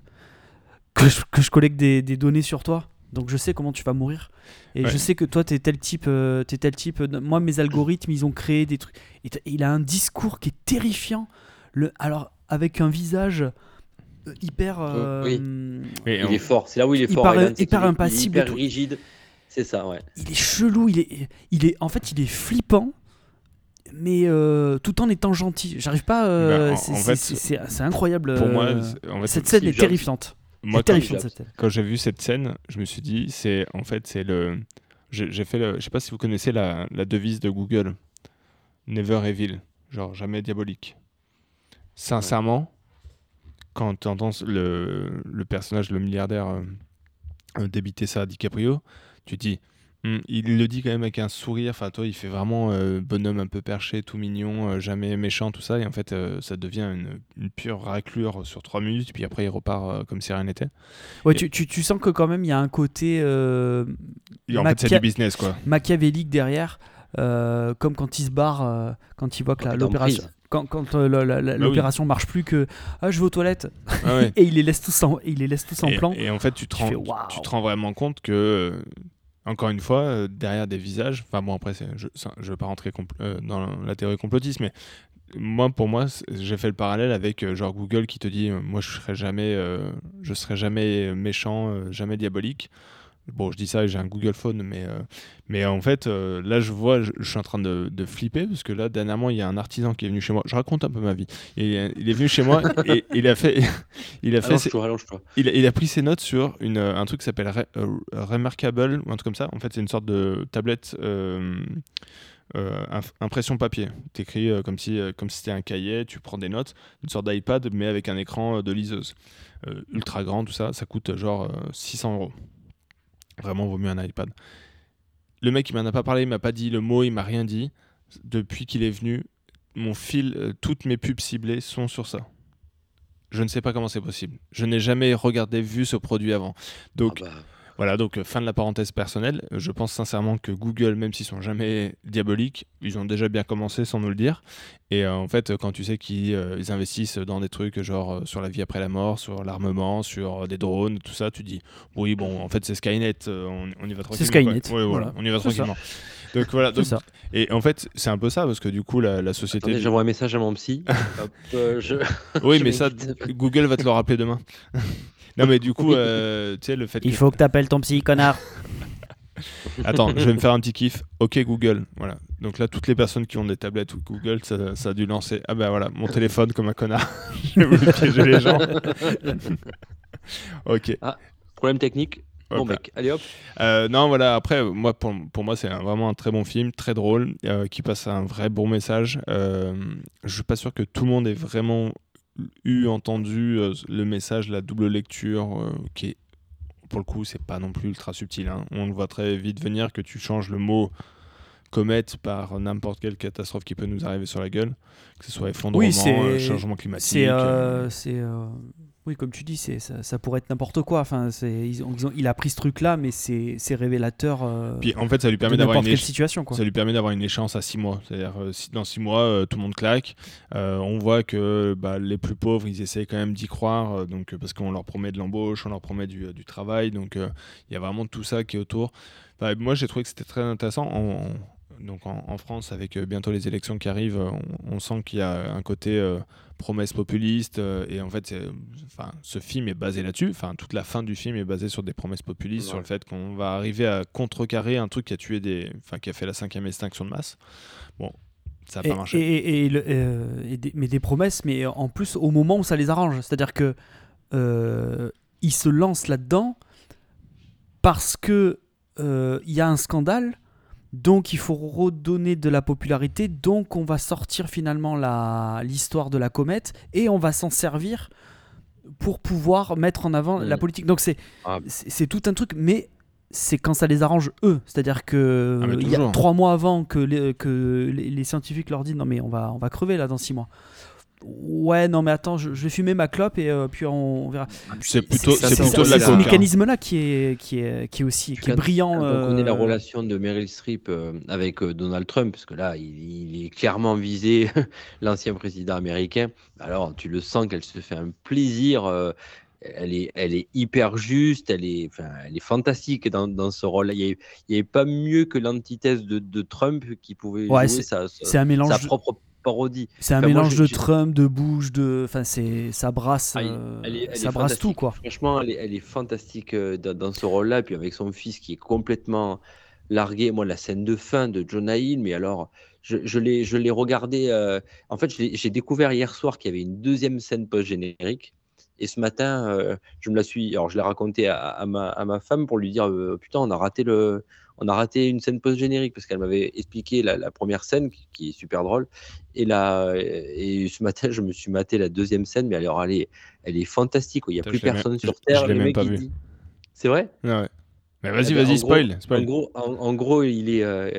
que je, que je collecte des, des données sur toi. Donc je sais comment tu vas mourir. Et Ouais. je sais que toi, tu es tel type. euh, t'es tel type. euh, Moi, mes algorithmes, ils ont créé des trucs. Et il a un discours qui est terrifiant. Le, alors, avec un visage euh, hyper. euh, oui. Mais il est fort c'est là où il est fort Hyper- Ryan, c'est hyper est- il est impassible hyper tout. rigide c'est ça ouais il est chelou, il est, il est, en fait, il est flippant, mais euh, tout en étant gentil. J'arrive pas. euh, Bah, c'est, incroyable. Pour moi, euh, c'est- en fait, cette scène est terrifiante. Moi, quand, j'ai vu cette scène, je me suis dit, c'est en fait, c'est le. J'ai fait le. Je sais pas si vous connaissez la, la devise de Google. Never evil. Genre jamais diabolique. Sincèrement, quand tu entends le, le personnage, le milliardaire, euh, euh, débiter ça à DiCaprio, tu dis. Hmm, il le dit quand même avec un sourire, enfin toi il fait vraiment euh, bonhomme un peu perché, tout mignon, euh, jamais méchant, tout ça, et en fait euh, ça devient une, une pure raclure sur trois minutes, puis après il repart euh, comme si rien n'était. Ouais, Et- tu, tu, tu sens que quand même il y a un côté euh, Et en fait c'est du business quoi. machiavélique derrière, euh, comme quand il se barre, euh, quand il voit que l'opération, quand, quand euh, Bah oui. l'opération marche plus, que ah je vais aux toilettes Ah ouais. et il les laisse tous en, il les laisse tous en et, plan. et en fait, tu te, Tu rends, fais, tu- te rends vraiment compte que, euh, encore une fois, euh, derrière des visages, enfin bon, après, je ne veux pas rentrer euh, dans la théorie complotiste, mais moi, pour moi, j'ai fait le parallèle avec euh, genre Google qui te dit, moi, je serai jamais, je serai jamais méchant, jamais diabolique. Bon, je dis ça, j'ai un Google Phone, mais, euh, mais en fait, euh, là, je vois, je, je suis en train de, de flipper parce que là, dernièrement, il y a un artisan qui est venu chez moi. Je raconte un peu ma vie. Et, il est venu chez moi et il a fait, il a fait, ses- allonge-toi il, a- il a pris ses notes sur une, euh, un truc qui s'appelle Re- euh, Remarkable ou un truc comme ça. En fait, c'est une sorte de tablette euh, impression papier. Tu écris comme si euh, comme si c'était un cahier, tu prends des notes, une sorte d'iPad mais avec un écran de liseuse. Ultra grand, tout ça, ça coûte genre euh, 600 euros. Vraiment, vaut mieux un iPad. Le mec, il m'en a pas parlé, il m'a pas dit le mot, il m'a rien dit. Depuis qu'il est venu, mon fil, euh, toutes mes pubs ciblées sont sur ça. Je ne sais pas comment c'est possible. Je n'ai jamais regardé, vu ce produit avant. Donc Ah bah, voilà, donc fin de la parenthèse personnelle. Je pense sincèrement que Google, même s'ils sont jamais diaboliques, ils ont déjà bien commencé sans nous le dire. Et euh, en fait, quand tu sais qu'ils euh, investissent dans des trucs genre euh, sur la vie après la mort, sur l'armement, sur euh, des drones, tout ça, tu dis oui, bon, en fait, c'est Skynet, euh, on, on y va tranquillement. Skynet, quoi. Ouais, voilà, voilà. on y va C'est ça. tranquillement. Donc voilà, C'est donc- ça. et en fait, c'est un peu ça parce que du coup, la, la société. attendez j'envoie un message à mon psy Hop, euh, je... oui, je mais ça. Google va te le rappeler demain. non, mais du coup, euh, tu sais, le fait Il que- faut que t'appelles ton psy, connard. Attends, je vais me faire un petit kiff. Ok Google, voilà. Donc là, toutes les personnes qui ont des tablettes ou Google, ça, ça a dû lancer. Ah bah voilà, mon téléphone comme un connard. J'ai voulu piéger les gens. ok. problème technique bon Hop mec allez hop Euh, non, voilà. Après, moi, pour, pour moi, c'est vraiment un très bon film, très drôle, euh, qui passe un vrai bon message. Euh, je suis pas sûr que tout le monde ait vraiment eu entendu euh, le message, la double lecture, euh, qui pour le coup, c'est pas non plus ultra subtil. hein. On voit très vite venir que tu changes le mot comète par n'importe quelle catastrophe qui peut nous arriver sur la gueule, que ce soit effondrement, Oui, euh, changement climatique. C'est, euh, euh, oui, comme tu dis, c'est, ça, ça pourrait être n'importe quoi. Enfin, ils ont- ils ont- il a pris ce truc-là, mais c'est, révélateur. Puis en fait, ça lui permet d'avoir une situation, quoi. Ça lui permet d'avoir une échéance à 6 mois. C'est-à-dire, si dans 6 mois, tout le monde claque. On voit que bah, les plus pauvres, ils essaient quand même d'y croire, donc, parce qu'on leur promet de l'embauche, on leur promet du, du travail. Donc, il y a vraiment tout ça qui est autour. Enfin, moi, j'ai trouvé que c'était très intéressant. En- donc en, en France, avec euh, bientôt les élections qui arrivent, euh, on, on sent qu'il y a un côté euh, promesse populiste. euh, et en fait, enfin, ce film est basé là-dessus. Enfin, toute la fin du film est basée sur des promesses populistes, sur le fait qu'on va arriver à contrecarrer un truc qui a tué des, enfin, qui a fait la cinquième extinction de masse. Bon, ça n'a Et, pas marché. et- et le- euh, et des- mais des promesses, mais en plus au moment où ça les arrange. C'est-à-dire que euh, ils se lancent là-dedans parce que euh, il y a un scandale, donc il faut redonner de la popularité, donc on va sortir finalement l'histoire de la comète et on va s'en servir pour pouvoir mettre en avant la Mm. politique. Donc c'est Ah. c'est tout un truc, mais c'est quand ça les arrange eux. C'est-à-dire que Ah, il y a trois mois avant que les, que les, les scientifiques leur disent non mais on va on va crever là dans six mois. Ouais non mais attends je, je vais fumer ma clope et euh, puis on, verra. C'est plutôt, c'est c'est plutôt de la ce coke. hein. mécanisme là qui est qui est qui est aussi qui est brillant. Quand on connaît la euh, relation de Meryl Streep euh, avec Donald Trump, parce que là, il, il est clairement visé l'ancien président américain, alors tu le sens qu'elle se fait un plaisir. euh, elle est, elle est hyper juste, elle est, enfin, elle est fantastique dans, dans ce rôle. Il n'y avait, il y avait pas mieux que l'antithèse de, de Trump qui pouvait Ouais, jouer sa, sa- C'est un mélange. sa propre parodie. C'est un Enfin, mélange de Trump, de Bush, de. Enfin, c'est ça brasse, Ah, euh, elle est- elle ça est brasse tout quoi. Franchement, elle est, elle est fantastique euh, dans, dans ce rôle-là. Et puis avec son fils qui est complètement largué. Moi, la scène de fin de Jonah Hill, mais alors, je, je l'ai je l'ai regardé. euh, en fait, j'ai découvert hier soir qu'il y avait une deuxième scène post-générique. Et ce matin, euh, je me la suis. Alors, je l'ai raconté à, à ma, à ma femme pour lui dire euh, Putain, on a raté le. On a raté une scène post-générique parce qu'elle m'avait expliqué la, la première scène qui, qui est super drôle. Et, là, et ce matin, je me suis maté la deuxième scène, mais alors elle est, elle est fantastique. Il n'y a Putain, plus je l'ai personne même- sur je- Terre. je l'ai même mec, pas vu. C'est vrai? Ouais, ouais. Mais Eh vas-y, ben, vas-y, spoil. spoil. En gros, en, en gros, il est, euh,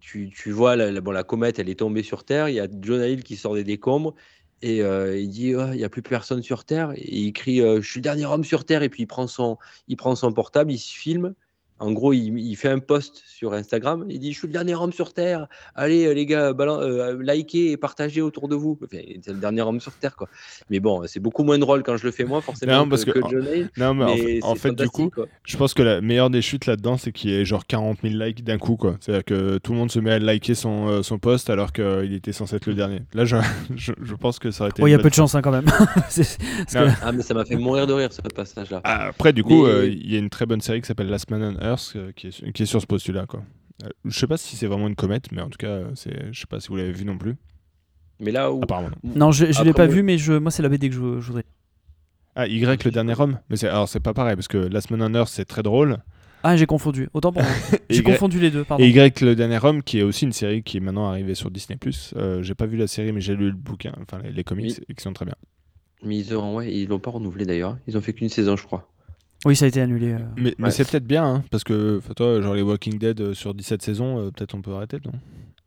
tu, tu vois la, la- bon, la comète, elle est tombée sur Terre. Il y a Jonah Hill qui sort des décombres et euh, il dit Ah, il n'y a plus personne sur Terre. Et il crie euh, Je suis le dernier homme sur Terre. Et puis il prend son, il prend son portable, il se filme. En gros, il, il fait un post sur Instagram. Il dit Je suis le dernier homme sur Terre. Allez, euh, les gars, balan- euh, likez et partagez autour de vous. Enfin, c'est le dernier homme sur Terre. Quoi. Mais bon, c'est beaucoup moins drôle quand je le fais moi, forcément, Non, parce que, que- Hill. Non, mais, en Mais fait, en du coup, quoi. je pense que la meilleure des chutes là-dedans, c'est qu'il y ait genre 40 000 likes d'un coup, quoi. C'est-à-dire que tout le monde se met à liker son, euh, son post alors qu'il était censé être le dernier. Là, je, je, je pense que ça aurait été. Bon, il y a peu de chance hein, quand même. Que- Ah, mais ça m'a fait mourir de rire ce passage-là. Ah, Après, du coup, Mais- euh, il y a une très bonne série qui s'appelle Last Man on Earth euh, qui, est, qui est sur ce postulat, quoi. Euh, Je sais pas si c'est vraiment une comète, mais en tout cas, c'est, je sais pas si vous l'avez vu non plus. Mais là où. Apparemment. non. Non, je, je l'ai pas vu, mais je, moi c'est la BD que je, je voudrais. Ah, Y, le dernier homme. Mais c'est, alors, c'est pas pareil parce que Last Man on Earth, c'est très drôle. Ah, j'ai confondu. Autant pour moi. J'ai Y- confondu les deux, pardon. Et Y, le dernier homme, qui est aussi une série qui est maintenant arrivée sur Disney. Euh, j'ai pas vu la série, mais j'ai lu le bouquin, enfin les, les comics, Oui. et qui sont très bien. Mais ils ont, ouais, ils l'ont pas renouvelé d'ailleurs. Ils ont fait qu'une saison, je crois. Oui, ça a été annulé. euh. Mais, c'est peut-être bien, hein, parce que toi, genre les Walking Dead euh, sur 17 saisons, euh, peut-être on peut arrêter, non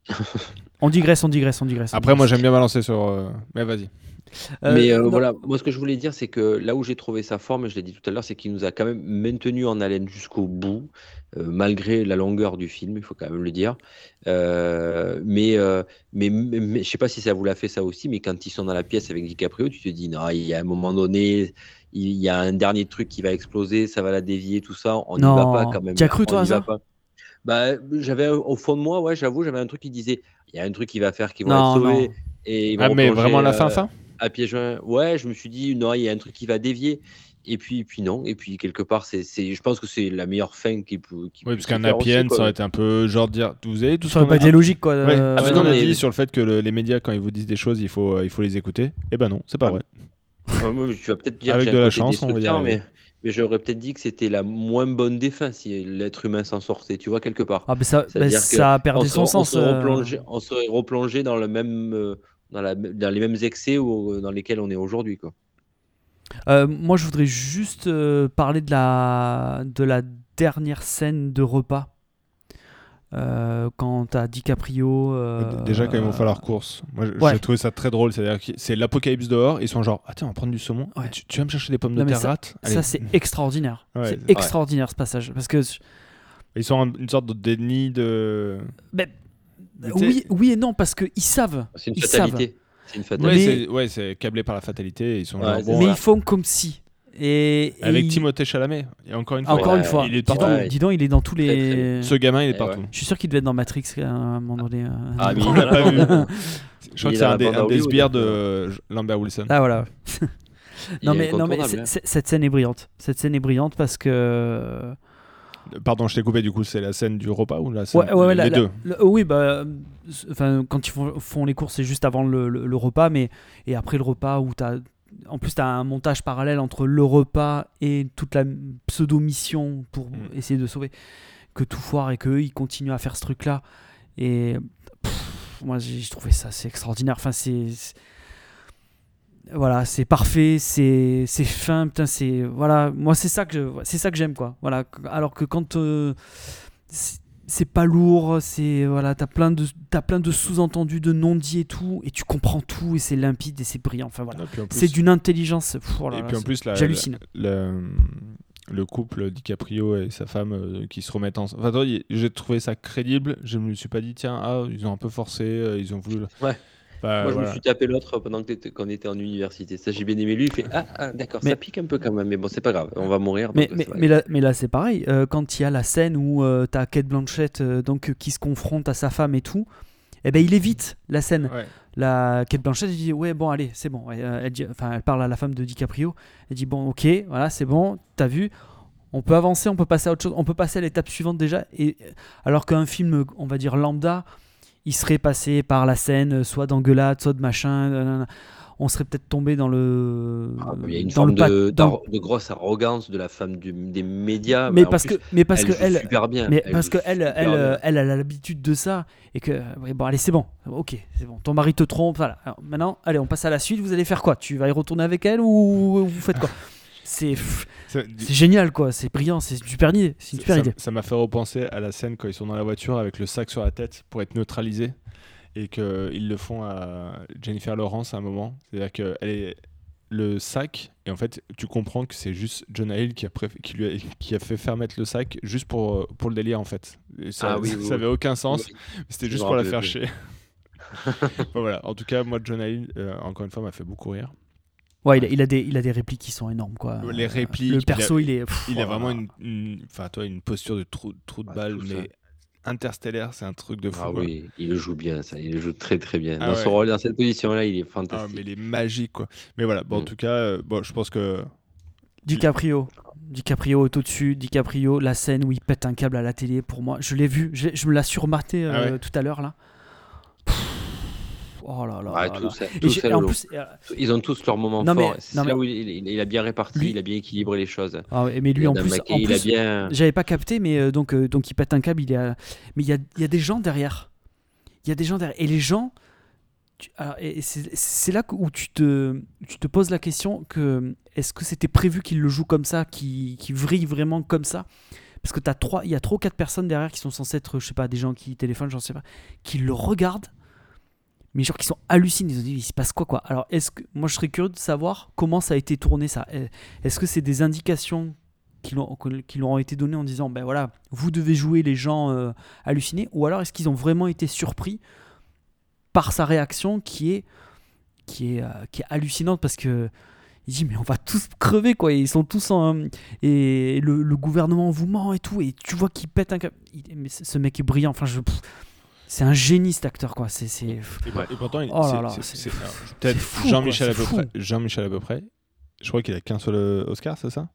On digresse, on digresse, on digresse. on Après, moi j'aime bien balancer sur. euh, Mais vas-y. Euh, mais euh, voilà, moi ce que je voulais dire, c'est que là où j'ai trouvé sa forme, et je l'ai dit tout à l'heure, c'est qu'il nous a quand même maintenu en haleine jusqu'au bout, euh, malgré la longueur du film, il faut quand même le dire. Euh, mais, euh, mais, mais, mais je sais pas si ça vous l'a fait ça aussi, mais quand ils sont dans la pièce avec DiCaprio, tu te dis, non, il y a un moment donné, il y a un dernier truc qui va exploser, ça va la dévier, tout ça, on n'y va pas quand même. Tu as cru, On toi, ça pas. Bah, j'avais au fond de moi, ouais, j'avoue, j'avais un truc qui disait, il y a un truc qui va faire qui va sauvé. non. Et ils Ah, mais vraiment la euh, fin, fin à pieds joints. Ouais, je me suis dit, non, il y a un truc qui va dévier. Et puis, puis non. Et puis, quelque part, c'est, c'est, je pense que c'est la meilleure fin qui peut. Oui, parce qu'un happy end, ça aurait été un peu genre dire. Vous avez tout Ça aurait pas été logique, quoi. Ouais, euh, qu'on non, a mais- dit sur le fait que le- les médias, quand ils vous disent des choses, il faut, euh, il faut les écouter. Eh ben non, c'est pas Ah, vrai. Tu vas peut-être dire Avec que de la chance, on va arriver. mais, mais j'aurais peut-être dit que c'était la moins bonne des fins si l'être humain s'en sortait, tu vois, quelque part. Ah, mais ça, bah, dire a perdu on, son se- on sens. se euh. replongeait- on serait replongé dans, le même, euh, dans, la, dans les mêmes excès où- dans lesquels on est aujourd'hui. Quoi. Euh, moi, je voudrais juste euh, parler de la, de la dernière scène de repas. Euh, quand t'as DiCaprio. euh, Déjà, quand ils vont faire leur course. Moi, Ouais. j'ai trouvé ça très drôle. C'est-à-dire que c'est l'apocalypse dehors. Ils sont genre, ah tiens, on va prendre du saumon. Ouais. Tu, tu vas me chercher des pommes de Non, terre ça-. Ça, c'est extraordinaire. Ouais, c'est ouais. extraordinaire ce passage. Parce que. Ils sont en une sorte de déni de. Mais- Mais oui, oui et non, parce qu'ils savent. C'est une Ils savent. fatalité. C'est une fatalité. Mais- ouais, c'est câblé par la fatalité. Ils sont Ouais, genre, bon, mais ils font comme si. Et, et Avec il- Timothée Chalamet. Et encore une fois, Encore Ouais, une fois. il est dis donc, partout. Ouais. dis donc, il est dans tous Très, très les. Ce gamin, il est Eh partout. ouais. Je suis sûr qu'il devait être dans Matrix à un moment donné. euh. Ah, mais On il l'a pas vu. Je crois que est c'est un des, un des sbires de Lambert Wilson. Ah voilà. Il non mais, non, mais hein. cette scène est brillante. Cette scène est brillante parce que. Pardon, je t'ai coupé du coup, c'est la scène du repas ou la scène Ouais, ouais, ouais, Les la- la- deux? le- oui, bah, euh, enfin, quand ils font, font les courses, c'est juste avant le, le- le repas, mais et après le repas où t'as, en plus, t'as un montage parallèle entre le repas et toute la pseudo mission pour Mm. essayer de sauver que tout foire et que ils continuent à faire ce truc-là. Et pff, moi, j'ai trouvé ça c'est extraordinaire. Enfin, c'est voilà, c'est parfait, c'est fin, putain, c'est voilà, moi c'est ça que je- c'est ça que j'aime quoi. Voilà, alors que quand euh, c'est- pas lourd, c'est voilà, t'as plein de t'as plein de sous-entendus, de non-dits et tout, et tu comprends tout et c'est limpide et c'est brillant. Enfin voilà, c'est d'une intelligence. pff, oh là Et là, puis en plus, la- j'hallucine. le, le couple DiCaprio et sa femme euh, qui se remettent ensemble. Enfin, j'ai trouvé ça crédible. Je me suis pas dit, tiens, ah, ils ont un peu forcé, euh, ils ont voulu. le- Ouais. Bah, Moi, je voilà. me suis tapé l'autre pendant que qu'on était en université. Ça, j'ai bien aimé lui. Il fait Ah, ah, d'accord, Mais- ça pique un peu quand même, mais bon, c'est pas grave, on va mourir. Mais, donc mais, ça va mais là, mais là, c'est pareil. Euh, quand il y a la scène où euh, t'as Kate Blanchett euh, donc, euh, qui se confronte à sa femme et tout, eh ben, il évite la scène. Ouais. La Kate Blanchett dit Ouais, bon, allez, c'est bon. Euh, elle, dit- enfin, elle parle à la femme de DiCaprio. Elle dit Bon, ok, voilà, c'est bon, t'as vu. On peut avancer, on peut passer à autre chose, on peut passer à l'étape suivante déjà. Et, alors qu'un film, on va dire lambda, il serait passé par la scène, euh, soit d'engueulade, soit de machin. nanana. On serait peut-être tombé dans le. Ah, Il y a une dans forme de, dans- de grosse arrogance de la femme du- des médias. mais parce plus, que mais parce elle que elle super bien. mais Elle parce que elle elle, bien. elle, a l'habitude de ça et que bon allez c'est bon ok c'est bon ton mari te trompe voilà Alors, maintenant allez on passe à la suite vous allez faire quoi? Tu vas y retourner avec elle ou vous faites quoi? C'est génial quoi c'est brillant c'est super idée c'est une super ça- idée Ça m'a fait repenser à la scène quand ils sont dans la voiture avec le sac sur la tête pour être neutralisés et qu'ils le font à Jennifer Lawrence à un moment. C'est-à-dire qu'elle est le sac et en fait tu comprends que c'est juste John Hill qui a, préf- qui, lui a, qui a fait faire mettre le sac juste pour, pour le délire en fait. Et ça Ah oui, oui, ça avait aucun sens, Oui. c'était juste pour la faire chier. Bon, voilà. En tout cas, moi, John Hill, euh, encore une fois, m'a fait beaucoup rire. Ouais il a, il a des il a des répliques qui sont énormes quoi Les Euh, répliques, le il perso a- il, est pff, Il oh a là vraiment une, une- enfin toi, une posture de trou, trou de Ah, balle, ça. mais interstellaire, c'est un truc de fou. Ah quoi. oui, il le joue bien, ça. Il le joue très très bien. Ah dans ouais. son rôle, dans cette position-là, il est Ah, fantastique. mais il est magique, quoi. Mais voilà, bon, en Mm. tout cas, euh, bon, je pense que DiCaprio DiCaprio est au-dessus DiCaprio la scène où il pète un câble à la télé pour moi je l'ai vu je, je me l'ai surmaté euh, Ah ouais tout à l'heure là oh là là, Ouais, là tout là. ça- Et tout j'ai- ça, en plus, euh, Ils ont tous leur moment Non, mais- fort. C'est là où il, il- il a bien réparti, Lui- il a bien équilibré les choses. ah ouais, mais lui en plus, en il a plus, bien. j'avais pas capté, mais euh, donc, euh, donc il pète un câble, il à- mais il y a, il y a des gens derrière. Il y a des gens derrière. Et les gens, tu- c'est c'est là où tu te, tu te poses la question que est-ce que c'était prévu qu'il le joue comme ça, qu'il qu'il vrille vraiment comme ça? Parce que as trois, il y a trois ou quatre personnes derrière qui sont censées être, je sais pas, des gens qui téléphonent, j'en sais pas, qui le regardent, mais genre qui sont hallucinés. Ils ont dit, il se passe quoi quoi? Alors, est-ce que moi je serais curieux de savoir comment ça a été tourné ça. Euh, Est-ce que c'est des indications qui leur ont été données en disant, ben voilà, vous devez jouer les gens euh, hallucinés, ou alors est-ce qu'ils ont vraiment été surpris par sa réaction qui est qui est, euh, qui est hallucinante? Parce que il dit mais on va tous crever quoi. Ils sont tous en et le, gouvernement vous ment et tout et tu vois qu'il pète un câble. Mais ce mec est brillant. Enfin je c'est un génie cet acteur quoi c'est c'est Et, et pourtant, il- Oh là c'est- là, c'est- Jean-Michel à peu près. Jean-Michel à peu près. Je crois qu'il a qu'un seul euh, Oscar, c'est ça?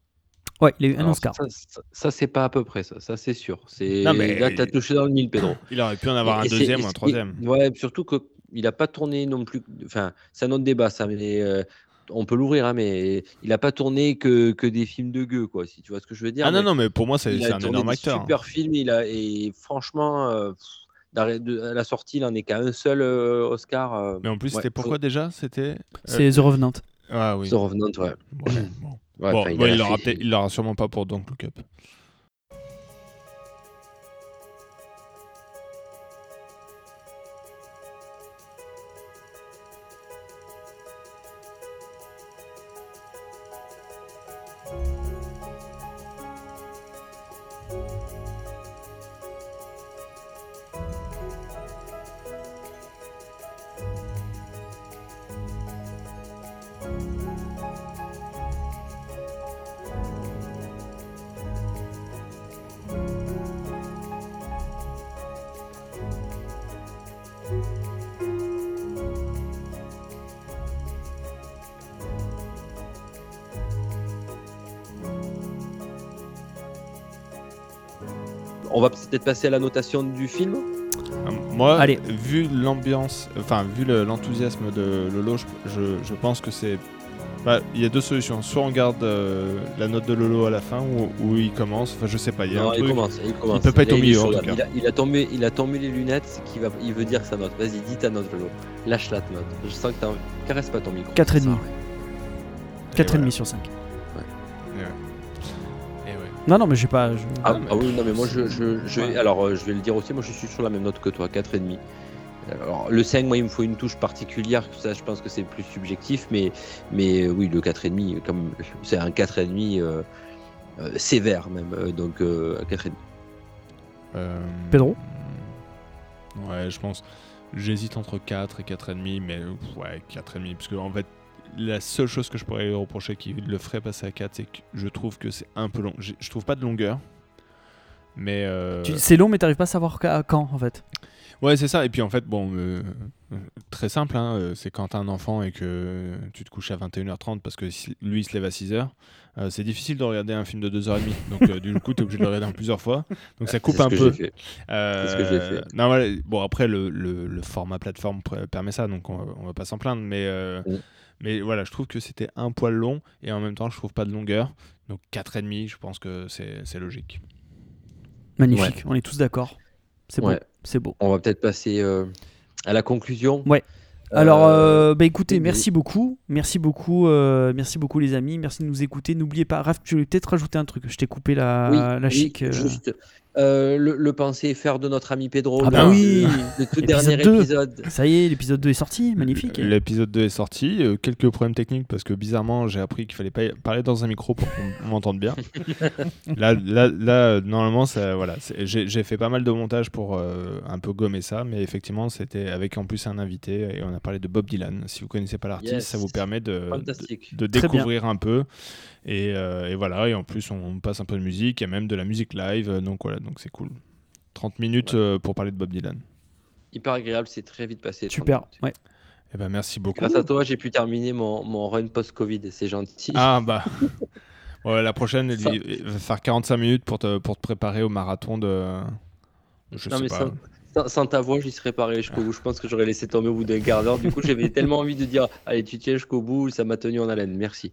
Ouais il a eu un Alors, Oscar Ça, ça- ça, c'est pas à peu près ça, ça c'est sûr. C'est Non, mais- là t'as touché dans le mille, Pedro. Il aurait pu en avoir un Et deuxième ou un troisième. Ouais, surtout que il a pas tourné non plus. Enfin, c'est un autre débat ça, mais euh, on peut l'ouvrir, hein, mais il a pas tourné que, que des films de gueux, quoi. Si tu vois ce que je veux dire. Ah non, mais non, mais pour moi, c'est il c'est a un tourné énorme acteur. hein. Super film, il a et franchement, euh, pff, à la sortie, il en est qu'à un seul euh, Oscar. euh, Mais en plus, ouais, c'était pourquoi déjà C'était. euh, c'est The Revenant Ah oui. The Revenant, ouais. Ouais, bon. Ouais, Bon, enfin, bon, a il l'aura fait- peut-être- il l'aura sûrement pas pour Don't Look Up. On va peut-être passer à la notation du film. Euh, Moi, Allez. vu l'ambiance, enfin vu le- l'enthousiasme de Lolo, je, je- je pense que c'est. bah, Il y a deux solutions. Soit on garde euh, la note de Lolo à la fin, ou, ou il commence. Enfin, je sais pas. Il y a Non, un il truc. commence, il commence. peut pas être au milieu. Il a, il a tombé, il a tombé les lunettes, qui va, il veut dire sa note. Vas-y, dis ta note, Lolo. Lâche la note. Je sens que t'as. Caresse pas ton micro. 4,5. Ça, ouais. 4,5 voilà. sur 5. Non, non, mais j'ai pas. je- Ah, mais- ah oui, non, mais moi, je, je, je vais, Ouais. alors, euh, je vais le dire aussi, moi, je suis sur la même note que toi, 4,5. Alors, le 5, moi, il me faut une touche particulière, ça, je pense que c'est plus subjectif, mais, mais euh, oui, le 4,5, comme c'est un 4,5 euh, euh, sévère, même, donc euh, 4,5. Euh, Pedro Ouais, je pense. J'hésite entre 4 et 4,5, mais ouais, 4,5. Parce que en fait, la seule chose que je pourrais lui reprocher qui le ferait passer à 4, c'est que je trouve que c'est un peu long. J'ai- Je trouve pas de longueur. Mais. euh, C'est long, mais t'arrives pas à savoir quand en fait. Ouais, c'est ça. Et puis en fait, bon, euh, très simple, hein, euh, c'est quand t'as un enfant et que tu te couches à 21h30 parce que si- lui il se lève à 6h, euh, c'est difficile de regarder un film de 2h30. Donc euh, du coup, t'es obligé de le regarder en plusieurs fois. Donc ça coupe C'est ce un que peu. Euh, C'est ce que j'ai fait. Non, voilà, bon, après, le, le- le format plateforme permet ça, donc on, va- on va pas s'en plaindre. Mais, euh, Mm. Mais voilà, je trouve que c'était un poil long et en même temps, je trouve pas de longueur. Donc 4,5, je pense que c'est logique. Magnifique, on est tous d'accord. C'est beau. Ouais. C'est beau. On va peut-être passer euh, à la conclusion. Ouais. Alors, Euh, euh, bah écoutez, merci beaucoup, merci beaucoup, euh, merci beaucoup les amis, merci de nous écouter. N'oubliez pas, Raph, tu voulais peut-être rajouter un truc. Je t'ai coupé la, oui, la chic. Juste, euh, le, le penser faire de notre ami Pedro. Ah bah le- oui. Le tout dernier 2. épisode. Ça y est, l'épisode 2 est sorti, magnifique. L'épisode 2 est sorti. euh, quelques problèmes techniques parce que bizarrement, j'ai appris qu'il fallait pas parler dans un micro pour qu'on m'entende bien. là, là, là, normalement, ça, voilà, j'ai fait pas mal de montage pour euh, un peu gommer ça, mais effectivement, c'était avec en plus un invité et on a parlé de Bob Dylan. Si vous connaissez pas l'artiste, Yes. ça vous permet de, de, découvrir un peu. Et, euh, et voilà, et en plus, on passe un peu de musique, il y a même de la musique live, euh, donc voilà, donc c'est cool. 30 minutes euh, pour parler de Bob Dylan. Hyper agréable, c'est très vite passé. 30 Super. Ouais. Et ben merci beaucoup. Grâce à toi, j'ai pu terminer mon, mon run post-Covid. C'est gentil. Ah bah. Ouais, la prochaine, il Ça- il va faire 45 minutes pour te, pour te préparer au marathon de. Je Non, sais mais pas. sans, ta voix, j'y serais pas arrivé jusqu'au bout. Je pense que j'aurais laissé tomber au bout d'un quart d'heure. Du coup, j'avais tellement envie de dire Allez, tu tiens jusqu'au bout. Ça m'a tenu en haleine. Merci.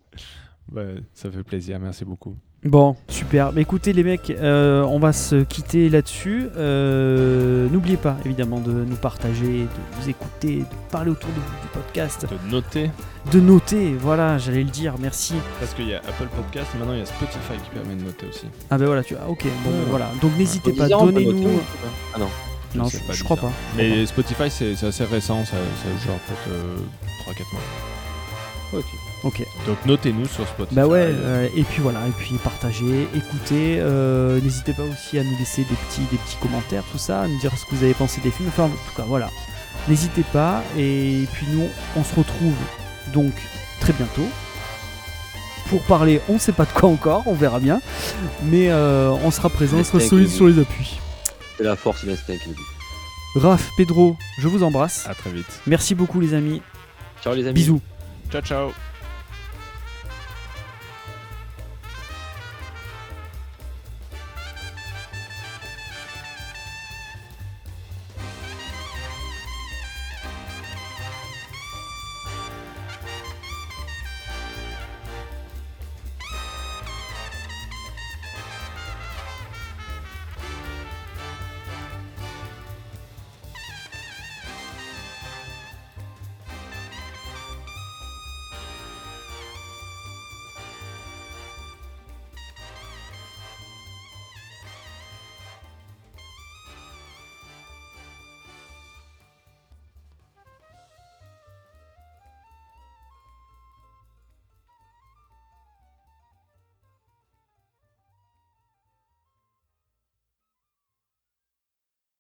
Ouais, ça fait plaisir, merci beaucoup. Bon, super. Bah, écoutez les mecs, euh, on va se quitter là-dessus. Euh, N'oubliez pas évidemment de nous partager, de nous écouter, de parler autour de vous du podcast, De noter, de noter. Voilà, j'allais le dire. Merci. parce qu'il y a Apple Podcast, et maintenant il y a Spotify qui permet de noter aussi. Ah ben voilà, tu as. Ok. Bon, Ouais. voilà. Donc n'hésitez pas, donnez-nous. Ah non. Non, je, pas je du crois pas. Mais Spotify, c'est assez récent, ça, ça genre peut-être 3-4 mois. Ok. Ok. Donc notez-nous sur Spotify. Bah ouais, euh, et puis voilà, et puis partagez, écoutez, euh, n'hésitez pas aussi à nous laisser des petits, des petits commentaires, tout ça, à nous dire ce que vous avez pensé des films, enfin en tout cas voilà, n'hésitez pas, et puis nous on se retrouve donc très bientôt pour parler, on sait pas de quoi encore, on verra bien, mais euh, on sera présent, on sera solide sur les appuis. C'est la force de. Raph, Pedro, je vous embrasse, À très vite. merci beaucoup les amis, Ciao les amis. bisous. Ciao, ciao.